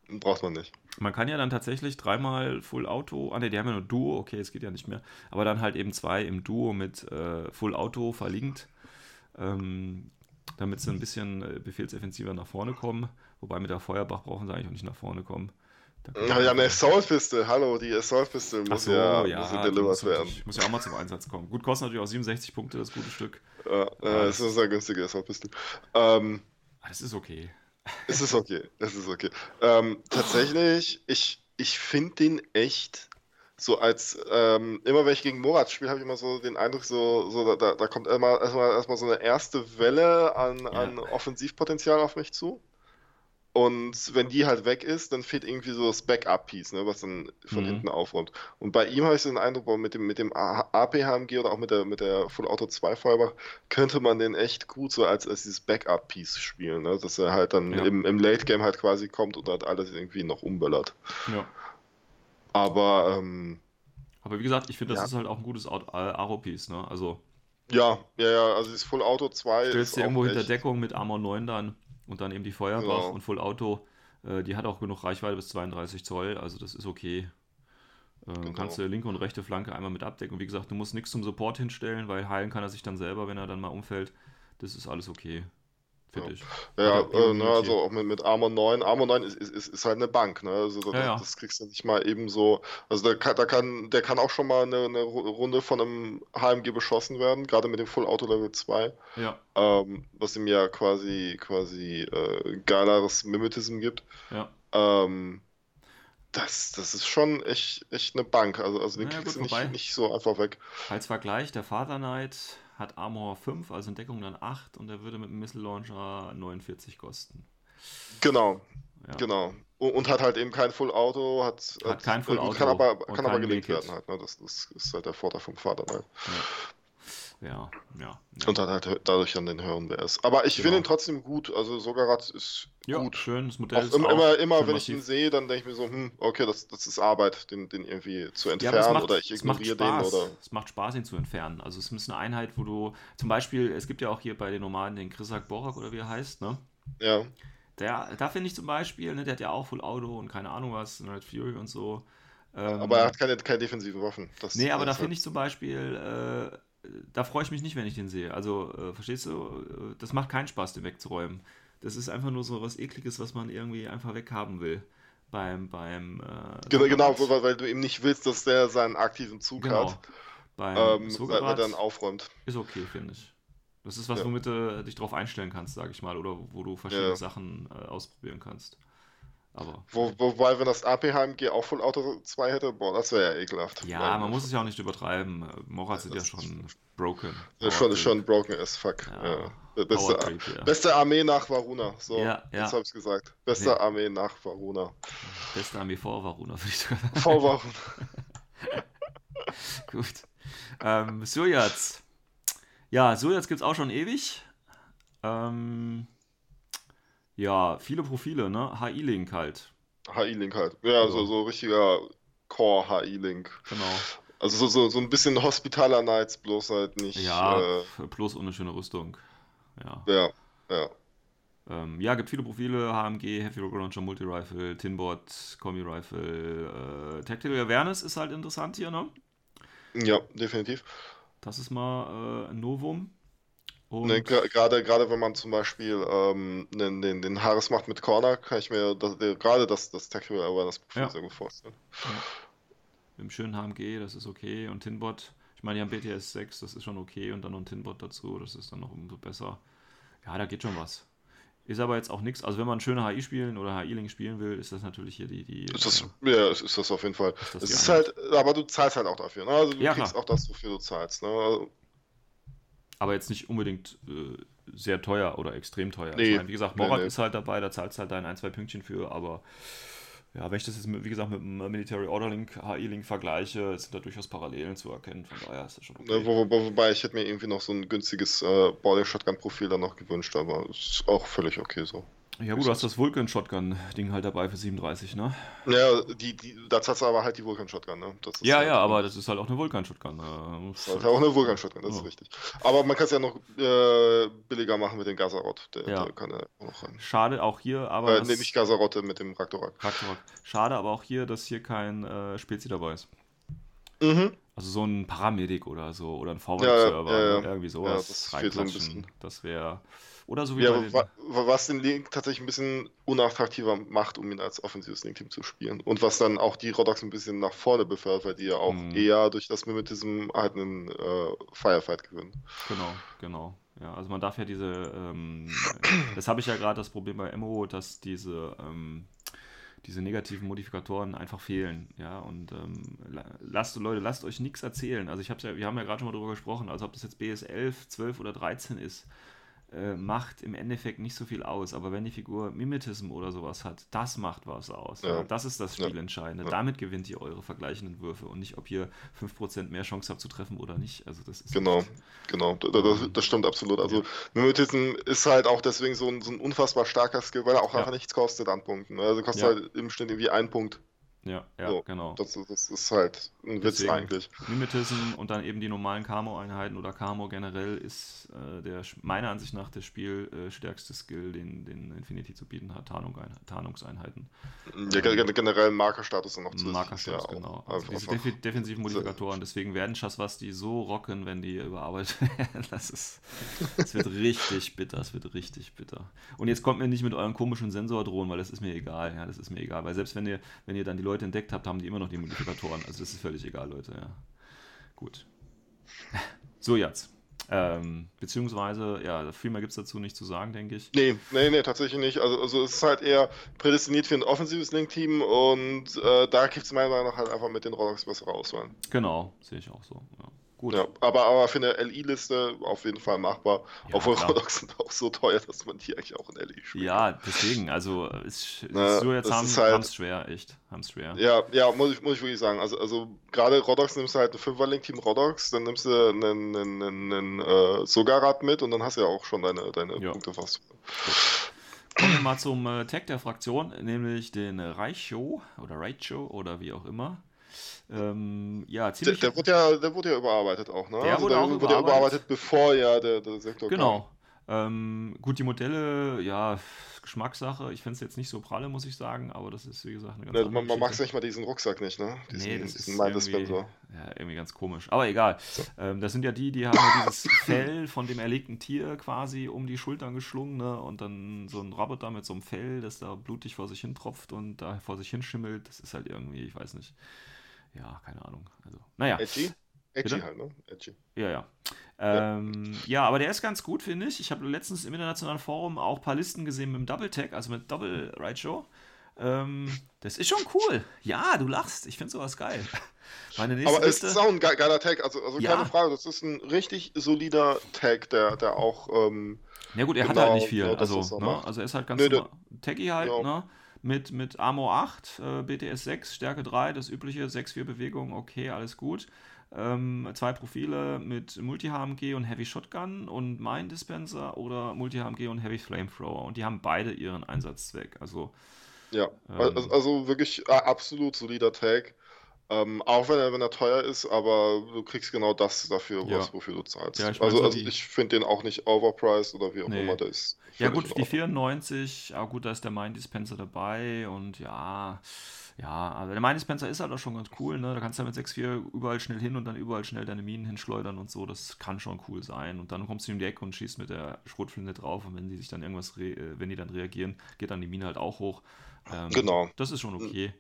Braucht man nicht. Man kann ja dann tatsächlich dreimal Full Auto, ah ne, die haben ja nur Duo, okay, es geht ja nicht mehr, aber dann halt eben zwei im Duo mit äh, Full Auto verlinkt, ähm, damit sie ein bisschen äh, befehlsoffensiver nach vorne kommen. Wobei mit der Feuerbach brauchen sie eigentlich auch nicht nach vorne kommen. Ja, ja, eine Assault-Piste, hallo, die Assault-Piste muss, so, ja, ja, muss ja delivered werden. Muss ja auch mal zum Einsatz kommen. Gut, kostet natürlich auch 67 Punkte, das gute Stück. Ja, äh, das ist eine günstige Assault-Piste. Ähm, es ist okay. Es ist okay, es ist okay. Ähm, tatsächlich, ich, ich finde den echt so als ähm, immer wenn ich gegen Morat spiele, habe ich immer so den Eindruck, so, so da, da kommt immer erstmal, erstmal so eine erste Welle an, ja. an Offensivpotenzial auf mich zu. Und wenn die halt weg ist, dann fehlt irgendwie so das Backup-Piece, ne, was dann von mhm. hinten aufräumt. Und bei ihm habe ich so den Eindruck, mit dem, mit dem AP-HMG oder auch mit der, mit der Full Auto 2 Feuerbach könnte man den echt gut so als, als dieses Backup-Piece spielen, ne? dass er halt dann ja. im, im Late-Game halt quasi kommt und halt alles irgendwie noch umböllert. Ja. Aber, ähm, Aber wie gesagt, ich finde, das ja. ist halt auch ein gutes Aro-Piece, ne? Also. Ja, ja, ja, also das Full Auto 2 stellst du irgendwo hinter Deckung mit Armor 9 dann und dann eben die Feuerbach genau. und Full Auto. Äh, die hat auch genug Reichweite bis 32 Zoll, also das ist okay. Äh, genau. Kannst du linke und rechte Flanke einmal mit abdecken. Und wie gesagt, du musst nichts zum Support hinstellen, weil heilen kann er sich dann selber, wenn er dann mal umfällt. Das ist alles okay. Finde ich. Ja, äh, ne, also auch mit, mit Armor 9. Armor 9 ist, ist, ist halt eine Bank, ne? Also das, ja, ja. das kriegst du nicht mal eben so. Also der kann, der kann, der kann auch schon mal eine, eine Runde von einem HMG beschossen werden, gerade mit dem Full Auto Level 2. Ja. Ähm, was ihm ja quasi quasi äh, geileres Mimetism gibt. Ja. Ähm, das, das ist schon echt, echt eine Bank. Also, also den ja, kriegst gut, du nicht, nicht so einfach weg. Als Vergleich, der Father Knight hat Armor 5, also in Deckung dann 8 und er würde mit dem Missile Launcher 49 kosten. Genau. Ja. Genau. Und hat halt eben kein Full Auto, hat, hat, hat kein Full Auto. Kann aber, kann aber gelegt werden halt. Ne? Das, das, ist halt der Vorteil vom Vater. Halt. Ja. Ja, ja, ja. Und dann halt dadurch dann den höheren WS. Aber ich genau. finde ihn trotzdem gut. Also Sogarat ist ja, gut. schön. Das Modell auch ist immer, auch immer wenn massiv. ich ihn sehe, dann denke ich mir so, hm, okay, das, das ist Arbeit, den, den irgendwie zu entfernen ja, macht, oder ich ignoriere den. Oder... Es macht Spaß, ihn zu entfernen. Also es ist eine Einheit, wo du, zum Beispiel, es gibt ja auch hier bei den Nomaden den Krisak Borak oder wie er heißt, ne? Ja. Der, da finde ich zum Beispiel, ne, der hat ja auch Full Auto und keine Ahnung was, Night Fury und so. Ähm, aber er hat keine, keine defensiven Waffen. Das, nee, aber da finde ich zum Beispiel, äh, da freue ich mich nicht, wenn ich den sehe. Also, äh, verstehst du? Äh, das macht keinen Spaß, den wegzuräumen. Das ist einfach nur so was Ekliges, was man irgendwie einfach weghaben will. Beim, beim äh, genau, genau weil, weil, du eben nicht willst, dass der seinen aktiven Zug genau. hat. Beim ähm, er dann aufräumt. Ist okay, finde ich. Das ist was, ja. womit du dich drauf einstellen kannst, sage ich mal, oder wo du verschiedene ja. Sachen äh, ausprobieren kannst. Aber Wo, wobei, wenn das AP-HMG auch Full Auto 2 hätte, boah, das wäre ja ekelhaft. Ja, man muss es ja auch nicht übertreiben. Morat sind ja schon broken. Ja, schon, schon broken as fuck. Ja. ja. Beste, Trip, ja. beste, Armee nach Varuna. So, ja, ja. jetzt habe ich gesagt. Beste nee. Armee nach Varuna. Beste Armee vor Varuna, würde ich sagen. Vor Varuna. Gut. Ähm, Surjats. Ja, Surjats gibt es auch schon ewig. Ähm, ja, viele Profile, ne? HI-Link halt. HI-Link halt. Ja, also. so, so richtiger Core-HI-Link. Genau. Also so, so, so ein bisschen Hospitaler Knights, bloß halt nicht. Ja, äh, bloß ohne schöne Rüstung. Ja. Ja, ja. Ähm, ja, gibt viele Profile: HMG, Heavy Rocket Launcher, Multi-Rifle, Tinbot, Kombi-Rifle. Äh, Tactical Awareness ist halt interessant hier, ne? Ja, definitiv. Das ist mal äh, ein Novum. Ne, gerade, gerade wenn man zum Beispiel ähm, den, den, den Haares macht mit Corner, kann ich mir das, gerade das, das Tactical Awareness Profil ja. sehr gut vorstellen. Ja. Mit dem schönen HMG, das ist okay. Und Tinbot, ich meine, die haben BTS 6, das ist schon okay. Und dann noch ein Tinbot dazu, das ist dann noch umso besser. Ja, da geht schon was. Ist aber jetzt auch nichts. Also, wenn man schöne HI spielen oder HI-Link spielen will, ist das natürlich hier die. die ist das, äh, ja, ist das auf jeden Fall. Ist es ist halt, aber du zahlst halt auch dafür. Ne? Also, du ja, kriegst klar. auch das, wofür du zahlst. Ne? Also, aber jetzt nicht unbedingt äh, sehr teuer oder extrem teuer. Nee, meine, wie gesagt, Morat nee, nee. ist halt dabei, da zahlst halt dein ein, zwei Pünktchen für, aber ja, wenn ich das jetzt, mit, wie gesagt, mit dem Military Order Link, HI-Link vergleiche, sind da durchaus Parallelen zu erkennen. Von daher ist das schon okay. Wo, wo, wobei ich hätte mir irgendwie noch so ein günstiges äh, Body Shotgun Profil dann noch gewünscht, aber ist auch völlig okay so. Ja gut, du hast das Vulcan-Shotgun-Ding halt dabei für 37, ne? Ja, die, die, da zahlst du aber halt die Vulcan-Shotgun, ne? ja, halt ja, aber das ist halt auch eine Vulcan-Shotgun. Äh, das ist halt auch eine Vulcan-Shotgun, das oh. ist richtig. Aber man kann es ja noch äh, billiger machen mit dem Gazarot. Der, ja. der kann ja auch noch rein. Schade auch hier, aber... Äh, nee, nicht Gazarotte, mit dem Raktorak. Raktorak. Schade aber auch hier, dass hier kein äh, Spezi dabei ist. Mhm. Also so ein Paramedic oder so, oder ein VW-Server, ja, ja, ja. irgendwie sowas ja, das reinklatschen. So das wäre... Oder so wie ja, wa was den Link tatsächlich ein bisschen unattraktiver macht, um ihn als offensives Link-Team zu spielen. Und was dann auch die Rodox ein bisschen nach vorne befördert, weil die ja auch mhm. eher durch das Mimetism halt einen äh, Firefight gewinnen. Genau, genau. Ja, also man darf ja diese, ähm, das habe ich ja gerade das Problem bei MO, dass diese, ähm, diese negativen Modifikatoren einfach fehlen. Ja, und ähm, lasst Leute, lasst euch nichts erzählen. Also ich habe ja, wir haben ja gerade schon mal darüber gesprochen, also ob das jetzt BS 11, 12 oder 13 ist äh, macht im Endeffekt nicht so viel aus. Aber wenn die Figur Mimetism oder sowas hat, das macht was aus. Ja. Das ist das Spielentscheidende. Ja. Damit gewinnt ihr eure vergleichenden Würfe und nicht, ob ihr 5% mehr Chance habt zu treffen oder nicht. Also das ist genau, genau. Das, das, das, stimmt absolut. Also Mimetism ist halt auch deswegen so ein, so ein unfassbar starker Skill, weil er auch einfach nichts kostet an Punkten. Also kostet halt im Schnitt irgendwie einen Punkt. Ja, ja, so, genau. Das, das, ist halt ein Witz Deswegen, eigentlich. Mimetism und dann eben die normalen Camo-Einheiten oder Camo generell ist äh, der meiner Ansicht nach der spielstärkste äh, Skill, den, den Infinity zu bieten hat, Tarnung, Tarnungseinheiten. Ja, ähm, generell Markerstatus noch zu Markerstatus, ja, genau. Also diese def defensiven Modifikatoren, deswegen werden die so rocken, wenn die überarbeitet werden. Das ist, das wird richtig bitter, das wird richtig bitter. Und jetzt kommt mir nicht mit euren komischen Sensordrohnen, weil das ist mir egal, ja, das ist mir egal, weil selbst wenn ihr, wenn ihr dann die Leute Leute entdeckt habt, haben die immer noch die Modifikatoren. Also das ist völlig egal, Leute, ja. Gut. So, jetzt. Ähm, beziehungsweise, ja, viel mehr gibt es dazu nicht zu sagen, denke ich. Nee, nee, nee, tatsächlich nicht. Also, also es ist halt eher prädestiniert für ein offensives Link-Team und äh, da gibt es meiner Meinung nach halt einfach mit den Rollocks bessere Auswahl. Genau, sehe ich auch so. Ja. Gut. Ja, aber, aber für eine LI-Liste auf jeden Fall machbar. Ja, Obwohl Rodox sind auch so teuer, dass man die eigentlich auch in LI spielt. Ja, deswegen, also ist, Na, so jetzt haben halt, es schwer, echt. Haben es schwer. Ja, ja, muss ich, muss ich wirklich sagen. Also, also gerade Rodox nimmst du halt ein 5er-Link-Team Rodox, dann nimmst du einen, einen, einen, einen äh, Sogarat mit und dann hast du ja auch schon deine, deine ja. Punkte fast. Kommen wir mal zum äh, Tag der Fraktion, nämlich den Reicho oder Reicho oder wie auch immer. Ähm, ja, ziemlich. Der, der, wurde ja, der wurde ja überarbeitet auch, ne? Der also wurde, auch wurde überarbeitet. überarbeitet, bevor ja der, der Sektor Genau. Kam. Ähm, gut, die Modelle, ja, Geschmackssache. Ich finde es jetzt nicht so pralle, muss ich sagen, aber das ist, wie gesagt, eine ganz ja, Man, man mag nicht mal diesen Rucksack nicht, ne? Diesen, nee, das ist irgendwie, ja, irgendwie ganz komisch. Aber egal. So. Ähm, das sind ja die, die haben ja dieses Fell von dem erlegten Tier quasi um die Schultern geschlungen, ne? Und dann so ein Roboter mit so einem Fell, das da blutig vor sich hin tropft und da vor sich hin schimmelt. Das ist halt irgendwie, ich weiß nicht ja, keine Ahnung. Also, naja. Edgy? Edgy halt, ne? Edgy. Ja, ja. Ähm, ja. ja. aber der ist ganz gut, finde ich. Ich habe letztens im internationalen Forum auch ein paar Listen gesehen mit dem Double Tag, also mit Double Ride Show. Ähm, das ist schon cool. Ja, du lachst. Ich finde sowas geil. Meine nächste Aber es ist auch ein geiler Tag, also, also ja. keine Frage. Das ist ein richtig solider Tag, der, der auch. Ähm, ja, gut, er genau, hat halt nicht viel. Genau, also, ne? also, er ist halt ganz nee, Taggy halt, ja. ne? Mit, mit Armor 8, äh, BTS 6, Stärke 3, das übliche 6-4 Bewegung, okay, alles gut. Ähm, zwei Profile mit Multi-HMG und Heavy Shotgun und Mine Dispenser oder Multi-HMG und Heavy Flamethrower. Und die haben beide ihren Einsatzzweck. Also, ja, ähm, also, also, wirklich äh, absolut solider Tag. Ähm, auch wenn er, wenn er teuer ist, aber du kriegst genau das dafür, ja. was, wofür du zahlst. Ja, ich also, also die... ich finde den auch nicht overpriced oder wie auch nee. immer der ist. Ja gut, die 94, ah gut, da ist der Mind Dispenser dabei und ja, ja, aber der Mind Dispenser ist halt auch schon ganz cool, ne? Da kannst du ja mit 6.4 überall schnell hin und dann überall schnell deine Minen hinschleudern und so, das kann schon cool sein. Und dann kommst du in die Ecke und schießt mit der Schrotflinte drauf und wenn die sich dann irgendwas, äh, wenn die dann reagieren, geht dann die Mine halt auch hoch. Ähm, genau. Das ist schon okay.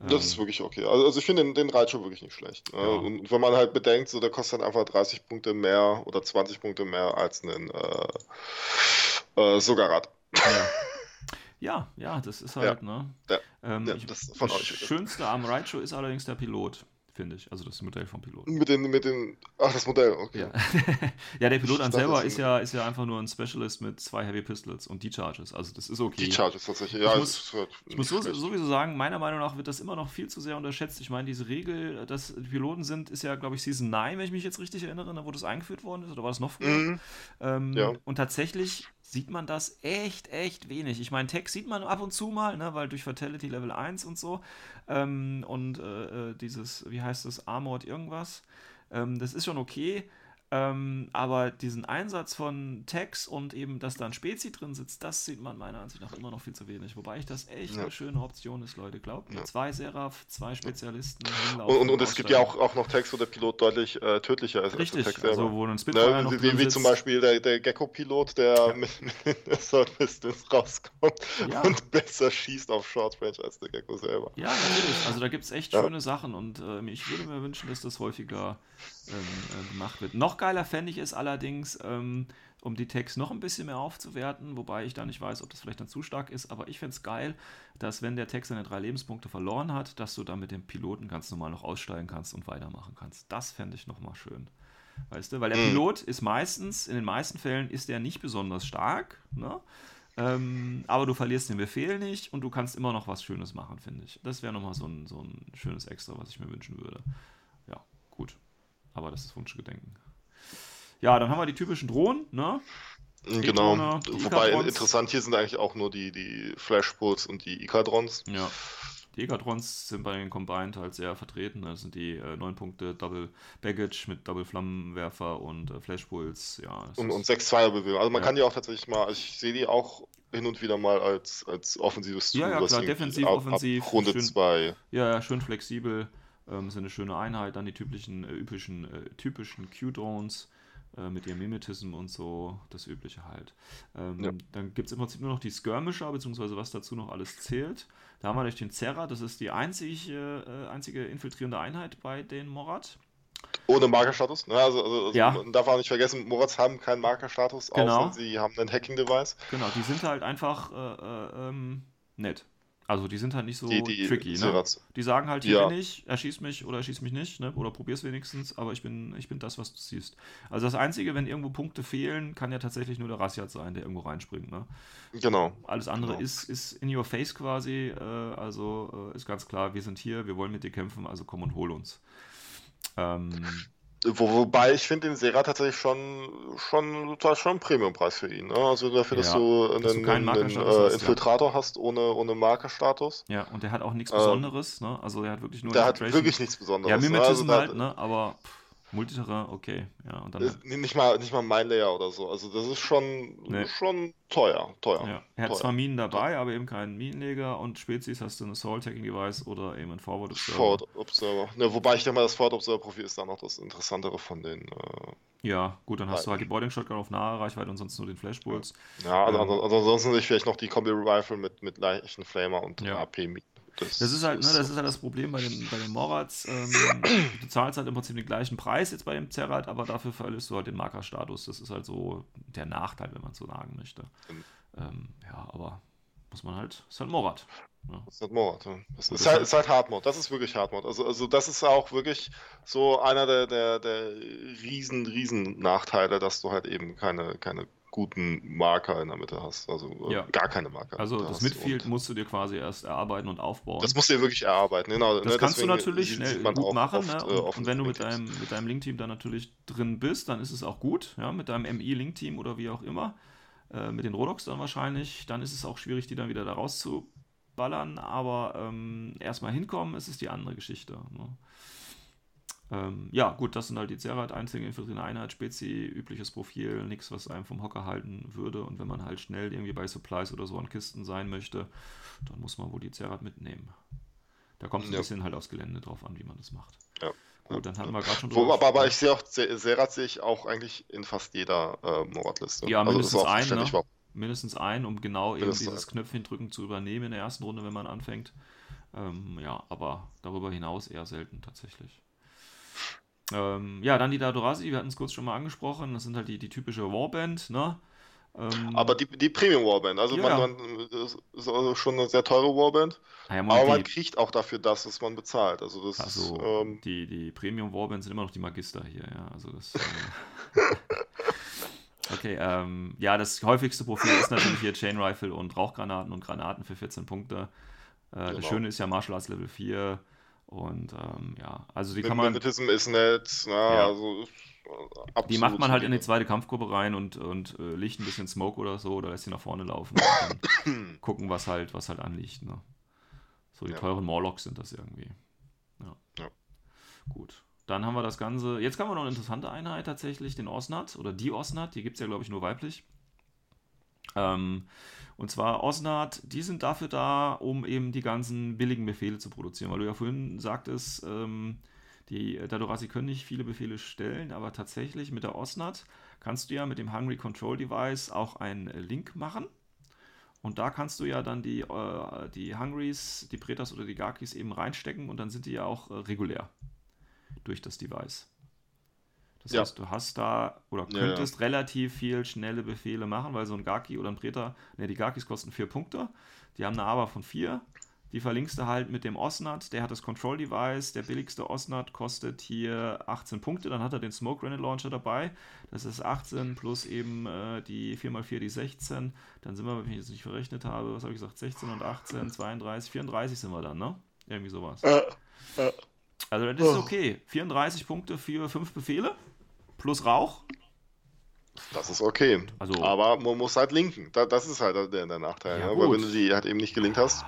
Das ist ähm. wirklich okay. Also, also ich finde den, den Reit schon wirklich nicht schlecht. Ja. Und wenn man halt bedenkt, so der kostet dann einfach 30 Punkte mehr oder 20 Punkte mehr als ein äh, äh, Sogarrad. Ja. ja, das ist halt, ja. ne? Ja. Ähm, ich, das, das Schönste am Ride ist allerdings der Pilot finde ich. Also das Modell vom Piloten. Mit den, mit den, ach, das Modell, okay. Ja, ja der Pilot an selber ist ja, ist ja einfach nur ein Specialist mit zwei Heavy Pistols und D-Charges. Also das ist okay. D-Charges tatsächlich, ja. Ich muss, ich muss so, sowieso sagen, meiner Meinung nach wird das immer noch viel zu sehr unterschätzt. Ich meine, diese Regel, dass die Piloten sind, ist ja, glaube ich, Season 9, wenn ich mich jetzt richtig erinnere, wo das eingeführt worden ist. Oder war das noch früher? Mhm. Ähm, ja. Und tatsächlich sieht man das echt, echt wenig. Ich meine, Tech sieht man ab und zu mal, ne, weil durch Fatality Level 1 und so. Ähm, und äh, äh, dieses, wie heißt das, Armored irgendwas. Ähm, das ist schon okay. Ähm, aber diesen Einsatz von Tags und eben, dass da ein Spezi drin sitzt, das sieht man meiner Ansicht nach immer noch viel zu wenig. Wobei ich das echt ja. eine schöne Option ist, Leute. Glaubt mir, ja. zwei Seraph, zwei Spezialisten. Und, und, und es gibt ja auch, auch noch Tags, wo der Pilot deutlich äh, tödlicher ist Richtig, als der Tag also, wo ein Spitfire ne, Wie, wie zum Beispiel der, der Gecko-Pilot, der ja. mit, mit Assault Pistols rauskommt und besser schießt auf Short Range als der Gecko selber. Ja, natürlich. Also da gibt es echt schöne Sachen und äh, ich würde mir wünschen, dass das häufiger ähm, äh, gemacht wird. Noch geiler fände ich es allerdings, ähm, um die Tags noch ein bisschen mehr aufzuwerten, wobei ich da nicht weiß, ob das vielleicht dann zu stark ist, aber ich finde es geil, dass wenn der Tag seine drei Lebenspunkte verloren hat, dass du dann mit dem Piloten ganz normal noch aussteigen kannst und weitermachen kannst. Das fände ich nochmal schön. Weißt du, weil der mhm. Pilot ist meistens, in den meisten Fällen ist der nicht besonders stark, ne? Ähm, aber du verlierst den Befehl nicht und du kannst immer noch was Schönes machen, finde ich. Das wäre nochmal so ein, so ein schönes Extra, was ich mir wünschen würde. Ja, gut. Aber das ist Wunschgedenken. Ja, dann haben wir die typischen Drohnen, ne? Genau. Wobei interessant hier sind eigentlich auch nur die, die Flashbolts und die Ikadrons. Ja. Die Ikadrons sind bei den Combined halt sehr vertreten. Das sind die äh, 9 Punkte Double Baggage mit Double Flammenwerfer und äh, Flashbolts. Ja, und, und 6 Zweierbewegung. Also man ja. kann die auch tatsächlich mal, also ich sehe die auch hin und wieder mal als, als offensives Tool. Ja, ja klar, defensiv, ab, offensiv. Ab Runde 2. Ja, ja, schön flexibel. Ähm, ist eine schöne Einheit. Dann die typischen, äh, üblichen, äh, typischen Q-Drones äh, mit ihrem Mimetism und so, das Übliche halt. Ähm, ja. Dann gibt es im Prinzip nur noch die Skirmisher, beziehungsweise was dazu noch alles zählt. Da haben wir durch den Zerra, das ist die einzige, äh, einzige infiltrierende Einheit bei den Morad. Ohne Markerstatus. Ne? Also, also, also ja. man darf auch nicht vergessen, Morats haben keinen Markerstatus, genau. außer sie haben einen Hacking-Device. Genau, die sind halt einfach äh, äh ähm, nett. Also die sind halt nicht so die, die tricky. Ne? Die sagen halt, hier ja. bin ich, erschieß mich oder erschieß mich nicht, ne? oder probier's wenigstens, aber ich bin, ich bin das, was du siehst. Also das Einzige, wenn irgendwo Punkte fehlen, kann ja tatsächlich nur der Rassiat sein, der irgendwo reinspringt. Ne? Genau. Alles andere genau. Ist, ist in your face quasi, äh, also äh, ist ganz klar, wir sind hier, wir wollen mit dir kämpfen, also komm und hol uns. Ähm, wo, wobei ich finde den Sera tatsächlich schon schon total schon ein Premiumpreis für ihn. Ne? Also dafür, dass ja, du einen, dass du einen, einen äh, Infiltrator ja. hast ohne, ohne Markerstatus. Ja, und der hat auch nichts Besonderes. Ähm, ne? Also der hat wirklich nur. Der hat wirklich nichts Besonderes. Ja, Mimetism ne? also halt, ne? aber. Pff Multiterrain, okay. Ja, und dann halt nicht, mal, nicht mal mein Layer oder so. Also das ist schon, nee. schon teuer. teuer ja. Er hat teuer. zwar Minen dabei, aber eben keinen Minenleger und Spezies hast du ein Assault Tagging Device oder eben ein Forward Observer. Forward Observer. Ne, wobei ich denke mal, das Forward Observer Profil ist dann noch das interessantere von den. Äh, ja, gut, dann hast du halt die Boarding Shotgun auf nahe Reichweite und sonst nur den Flashbolts. Ja, also, ähm, ansonsten ich vielleicht noch die Kombi Rifle mit, mit leichten Flamer und ja. AP-Minen. Das, das, ist halt, ne, das ist halt das Problem bei den, bei den Morats. Ähm, du zahlst halt im Prinzip den gleichen Preis jetzt bei dem Zerrat, aber dafür verlierst du halt den Markerstatus. Das ist halt so der Nachteil, wenn man so sagen möchte. Ähm, ja, aber muss man halt, ist halt Morat. Das ist halt Morat, ja. Das ist, halt, ist halt Hardmod, das ist wirklich Hardmod. Also, also das ist auch wirklich so einer der, der, der riesen, riesen Nachteile, dass du halt eben keine, keine guten Marker in der Mitte hast. Also äh, ja. gar keine Marker. Also das Midfield musst du dir quasi erst erarbeiten und aufbauen. Das musst du dir wirklich erarbeiten, genau. Das ne, kannst du natürlich schnell gut machen. Oft, ne? und, äh, und, wenn du mit deinem, mit deinem Link-Team da natürlich drin bist, dann ist es auch gut. Ja? Mit deinem MI-Link-Team oder wie auch immer. Äh, mit den Rodox dann wahrscheinlich. Dann ist es auch schwierig, die dann wieder da rauszuballern. Aber ähm, erstmal hinkommen, ist es die andere Geschichte. Ne? Ähm, ja, gut, das sind halt die Zerat, einzige infiltrierende Einheit, Spezi, übliches Profil, nichts, was einem vom Hocker halten würde. Und wenn man halt schnell irgendwie bei Supplies oder so an Kisten sein möchte, dann muss man wohl die Zerat mitnehmen. Da kommt es ein ja. bisschen halt aufs Gelände drauf an, wie man das macht. Ja. Gut, dann hatten wir gerade schon drüber. Aber, aber ich sehe auch, Serat sehe ich auch eigentlich in fast jeder äh, Mordliste. Ja, also mindestens also ein, ne? Mindestens ein, um genau eben dieses Knöpfchen drücken zu übernehmen in der ersten Runde, wenn man anfängt. Ähm, ja, aber darüber hinaus eher selten tatsächlich. Ähm, ja, dann die Dadorasi, wir hatten es kurz schon mal angesprochen, das sind halt die, die typische Warband, ne? Ähm, aber die, die Premium Warband, also ja. man, man, das ist also schon eine sehr teure Warband, ja, man, aber die, man kriegt auch dafür das, was man bezahlt. Also, das, also ähm, die, die Premium Warband sind immer noch die Magister hier, ja. Also das. Äh, okay, ähm, ja, das häufigste Profil ist natürlich hier Chain Rifle und Rauchgranaten und Granaten für 14 Punkte. Äh, genau. Das Schöne ist ja Martial Arts Level 4 und ähm, ja, also die kann man. Magnetism ist nett, na, ja. also die macht man halt in die zweite Kampfgruppe rein und, und äh, liegt ein bisschen Smoke oder so oder lässt sie nach vorne laufen und gucken, was halt, was halt anliegt. Ne? So die ja. teuren Morlocks sind das irgendwie. Ja. ja. Gut. Dann haben wir das Ganze. Jetzt haben wir noch eine interessante Einheit tatsächlich, den Osnat oder die Osnat. Die gibt es ja, glaube ich, nur weiblich. Ähm, und zwar Osnat, die sind dafür da, um eben die ganzen billigen Befehle zu produzieren, weil du ja vorhin sagtest, ähm, die Dadorasi können nicht viele Befehle stellen, aber tatsächlich mit der Osnat kannst du ja mit dem Hungry Control Device auch einen Link machen. Und da kannst du ja dann die, äh, die Hungrys, die Pretas oder die Garkis eben reinstecken und dann sind die ja auch äh, regulär durch das Device. Das ja. heißt, du hast da oder könntest ja, ja. relativ viel schnelle Befehle machen, weil so ein Gaki oder ein Preta, ne, die Gakis kosten vier Punkte, die haben eine Aber von vier. Die verlinkst du halt mit dem Osnat, der hat das Control Device, der billigste Osnat kostet hier 18 Punkte, dann hat er den Smoke Grenade Launcher dabei, das ist 18 plus eben äh, die 4x4, die 16, dann sind wir, wenn ich jetzt nicht verrechnet habe, was habe ich gesagt, 16 und 18, 32, 34 sind wir dann, ne? Irgendwie sowas. Äh, äh. Also das ist oh. okay, 34 Punkte für 5 Befehle plus Rauch. Das ist okay. Also, aber man muss halt linken. das ist halt der, der Nachteil. Ja, ne? Weil wenn du die halt eben nicht gelinkt hast,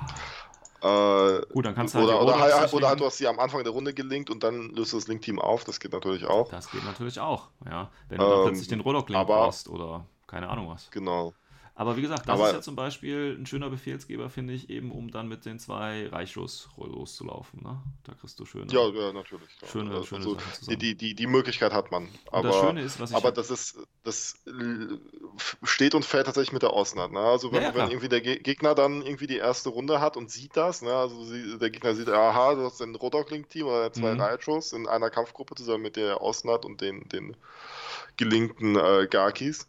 äh, Gut, dann kannst du oder, halt oder, halt, oder halt, du hast sie am Anfang der Runde gelinkt und dann löst du das Link-Team auf. Das geht natürlich auch. Das geht natürlich auch, ja. Wenn du ähm, dann plötzlich den Rodok-Link brauchst oder keine Ahnung was. Genau. Aber wie gesagt, das Aber ist ja zum Beispiel ein schöner Befehlsgeber, finde ich, eben um dann mit den zwei Reichschuss loszulaufen. Ne? Da kriegst du schöne. Ja, ja natürlich. Ja. Schöne, also, schöne zusammen. Die, die, die Möglichkeit hat man. Aber, das Schöne ist, was ich aber das ist, das steht und fällt tatsächlich mit der Osnat. Ne? Also wenn, ja, wenn irgendwie der Gegner dann irgendwie die erste Runde hat und sieht das, ne? also der Gegner sieht, aha, du hast ein Rodok-Link-Team oder zwei mhm. Reichschuss in einer Kampfgruppe zusammen mit der Osnat und den, den gelinkten äh, Garkis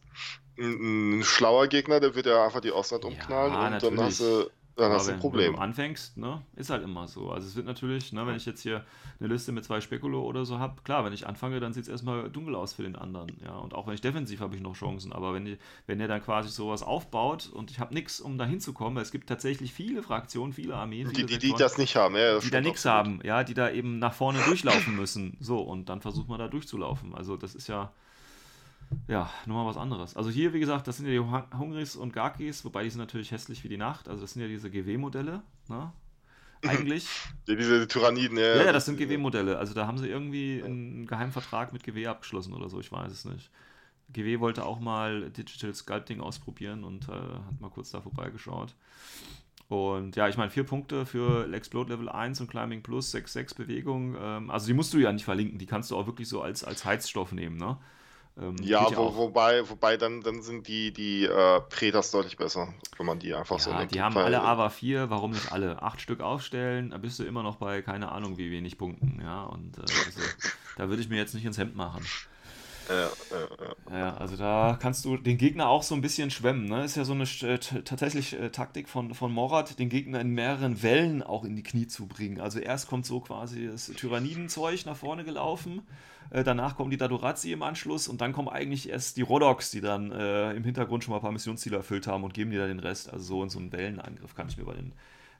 ein, schlauer Gegner, der wird ja einfach die Osnat umknallen ja, und natürlich. dann hast du dann hast du ein Problem. Wenn du anfängst, ne, ist halt immer so. Also es wird natürlich, ne, wenn ich jetzt hier eine Liste mit zwei Spekulo oder so habe, klar, wenn ich anfange, dann sieht es erstmal dunkel aus für den anderen. Ja, und auch wenn ich defensiv habe ich noch Chancen. Aber wenn, die, wenn der dann quasi sowas aufbaut und ich habe nichts, um da hinzukommen, es gibt tatsächlich viele Fraktionen, viele Armeen, viele die, die, die das nicht haben, ja, die da nichts haben, ja, die da eben nach vorne durchlaufen müssen. So, und dann versucht man da durchzulaufen. Also das ist ja ja, nochmal was anderes. Also hier, wie gesagt, das sind ja die Hungris und Garkis, wobei die sind natürlich hässlich wie die Nacht. Also das sind ja diese GW-Modelle, ne? Eigentlich. Ja, diese Tyranniden, ja. Ja, ja, das sind GW-Modelle. Also da haben sie irgendwie einen geheimen Vertrag mit GW abgeschlossen oder so, ich weiß es nicht. GW wollte auch mal Digital Sculpting ausprobieren und äh, hat mal kurz da vorbeigeschaut. Und ja, ich meine, vier Punkte für Explode Level 1 und Climbing Plus, 6-6 Bewegung. Ähm, also die musst du ja nicht verlinken, die kannst du auch wirklich so als, als Heizstoff nehmen, ne? Ähm, ja, wo, wobei, wobei dann, dann sind die, die äh, Pretas deutlich besser, wenn man die einfach ja, so nimmt. Die haben alle AVA 4, warum nicht alle? Acht Stück aufstellen, da bist du immer noch bei keine Ahnung wie wenig Punkten, ja. Und äh, also, da würde ich mir jetzt nicht ins Hemd machen. Ja, ja, ja. also da kannst du den Gegner auch so ein bisschen schwemmen. Ne? Ist ja so eine äh, tatsächlich äh, Taktik von, von Morat, den Gegner in mehreren Wellen auch in die Knie zu bringen. Also erst kommt so quasi das Tyrannidenzeug nach vorne gelaufen äh, danach kommen die Dadorazzi im Anschluss und dann kommen eigentlich erst die Rodox, die dann äh, im Hintergrund schon mal ein paar Missionsziele erfüllt haben und geben dir dann den Rest. Also so in so einem Wellenangriff kann ich mir bei den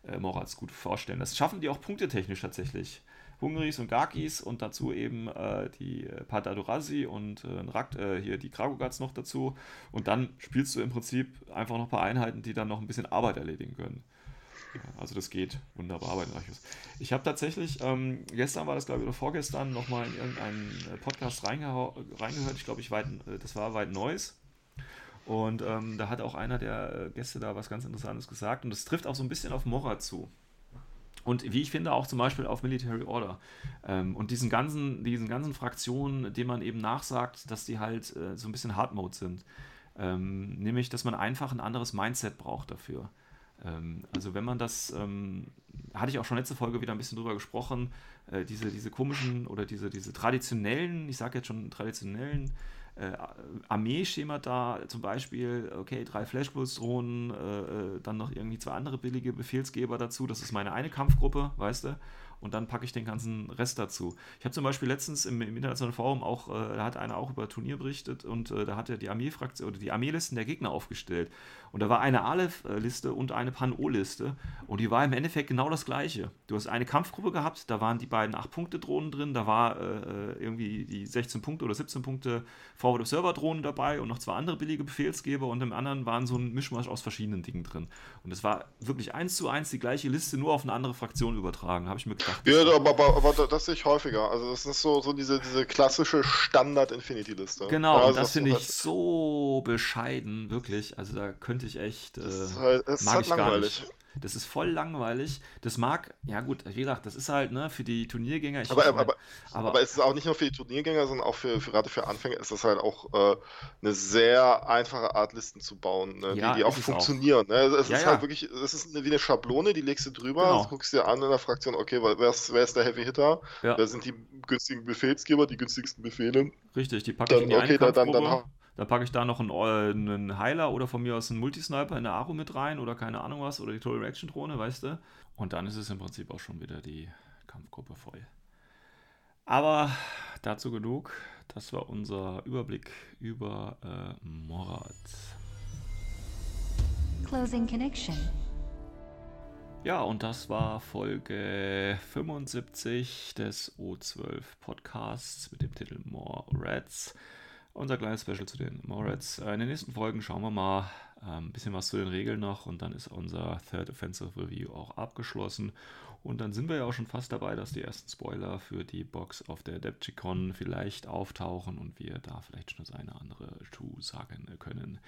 äh, Morats gut vorstellen. Das schaffen die auch punktetechnisch tatsächlich. Hungris und Garkis und dazu eben äh, die äh, Padadorazi und äh, äh, hier die Kragogats noch dazu. Und dann spielst du im Prinzip einfach noch ein paar Einheiten, die dann noch ein bisschen Arbeit erledigen können. Also das geht wunderbar bei den Archivs. Ich habe tatsächlich, ähm, gestern war das glaube ich oder vorgestern, nochmal in irgendeinen äh, Podcast reingehört. Ich glaube, ich das war weit Neues. Und ähm, da hat auch einer der Gäste da was ganz Interessantes gesagt. Und das trifft auch so ein bisschen auf Mora zu. Und wie ich finde, auch zum Beispiel auf Military Order. Ähm, und diesen ganzen, diesen ganzen Fraktionen, denen man eben nachsagt, dass die halt äh, so ein bisschen Hard Mode sind. Ähm, nämlich, dass man einfach ein anderes Mindset braucht dafür. Ähm, also wenn man das, hatte ich auch schon letzte Folge wieder ein bisschen drüber gesprochen, äh, diese, diese komischen oder diese, diese traditionellen, ich sage jetzt schon traditionellen äh, Armee-Schemata, zum Beispiel, okay, drei Flashpulse-Drohnen, äh, äh, dann noch irgendwie zwei andere billige Befehlsgeber dazu, das ist meine eine Kampfgruppe, weißt du, und dann packe ich den ganzen Rest dazu. Ich habe zum Beispiel letztens im, im internationalen Forum auch, äh, da hat einer auch über Turnier berichtet und äh, da hat er die Armeefraktion oder die Armeelisten der Gegner aufgestellt. Und da war eine Aleph-Liste und eine Pan-O-Liste und die war im Endeffekt genau das gleiche. Du hast eine Kampfgruppe gehabt, da waren die beiden 8-Punkte-Drohnen drin, da war äh, äh irgendwie die 16 Punkte oder 17 Punkte Forward-of-Server-Drohnen dabei und noch zwei andere billige Befehlsgeber und im anderen waren so ein Mischmasch aus verschiedenen Dingen drin. Und es war wirklich eins zu eins die gleiche Liste, nur auf eine andere Fraktion übertragen, habe ich mir gedacht. Ja, aber, aber, aber, das sehe ich häufiger. Also das ist so, so diese, diese klassische Standard-Infinity-Liste. Genau, also das, das finde ich halt so bescheiden, wirklich. Also da könnte ich echt. Äh, das ist halt, das mag ist halt langweilig. Das ist voll langweilig. Das mag, ja gut, wie gesagt, das ist halt ne, für die Turniergänger. Aber, aber, aber, aber, es ist auch nicht nur für die Turniergänger, sondern auch für, für gerade für Anfänger ist das halt auch äh, eine sehr einfache Art, Listen zu bauen, ne, ja, die, die auch funktionieren. Auch. Ne? Es ja, ist halt wirklich, es ist wie eine Schablone, die legst du drüber, genau. guckst dir an in der Fraktion, okay, wer ist, wer ist der Heavy Hitter? Wer sind die günstigen Befehlsgeber, die günstigsten Befehle? Richtig, die packe ich in die okay, dann, dann, dann, da packe ich da noch einen, äh, einen, Heiler oder von mir aus einen Multisniper in der Aro mit rein oder keine Ahnung was oder die Total Reaction Drohne, weißt du? Und dann ist es im Prinzip auch schon wieder die Kampfgruppe voll. Aber dazu genug. Das war unser Überblick über äh, Morad. Closing Connection. Ja, und das war Folge 75 des O12 Podcasts mit dem Titel More Rats unser kleines Special zu den Morats. Äh, in den nächsten Folgen schauen wir mal ein ähm, bisschen was zu den Regeln noch und dann ist unser Third Offensive Review auch abgeschlossen. Und dann sind wir ja auch schon fast dabei, dass die ersten Spoiler für die Box auf der Adepticon vielleicht auftauchen und wir da vielleicht schon das eine andere zu sagen können.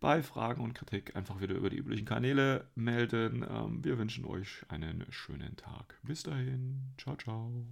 Bei Fragen und Kritik einfach wieder über die üblichen Kanäle melden. Ähm, wir wünschen euch einen schönen Tag. Bis dahin. Ciao, ciao.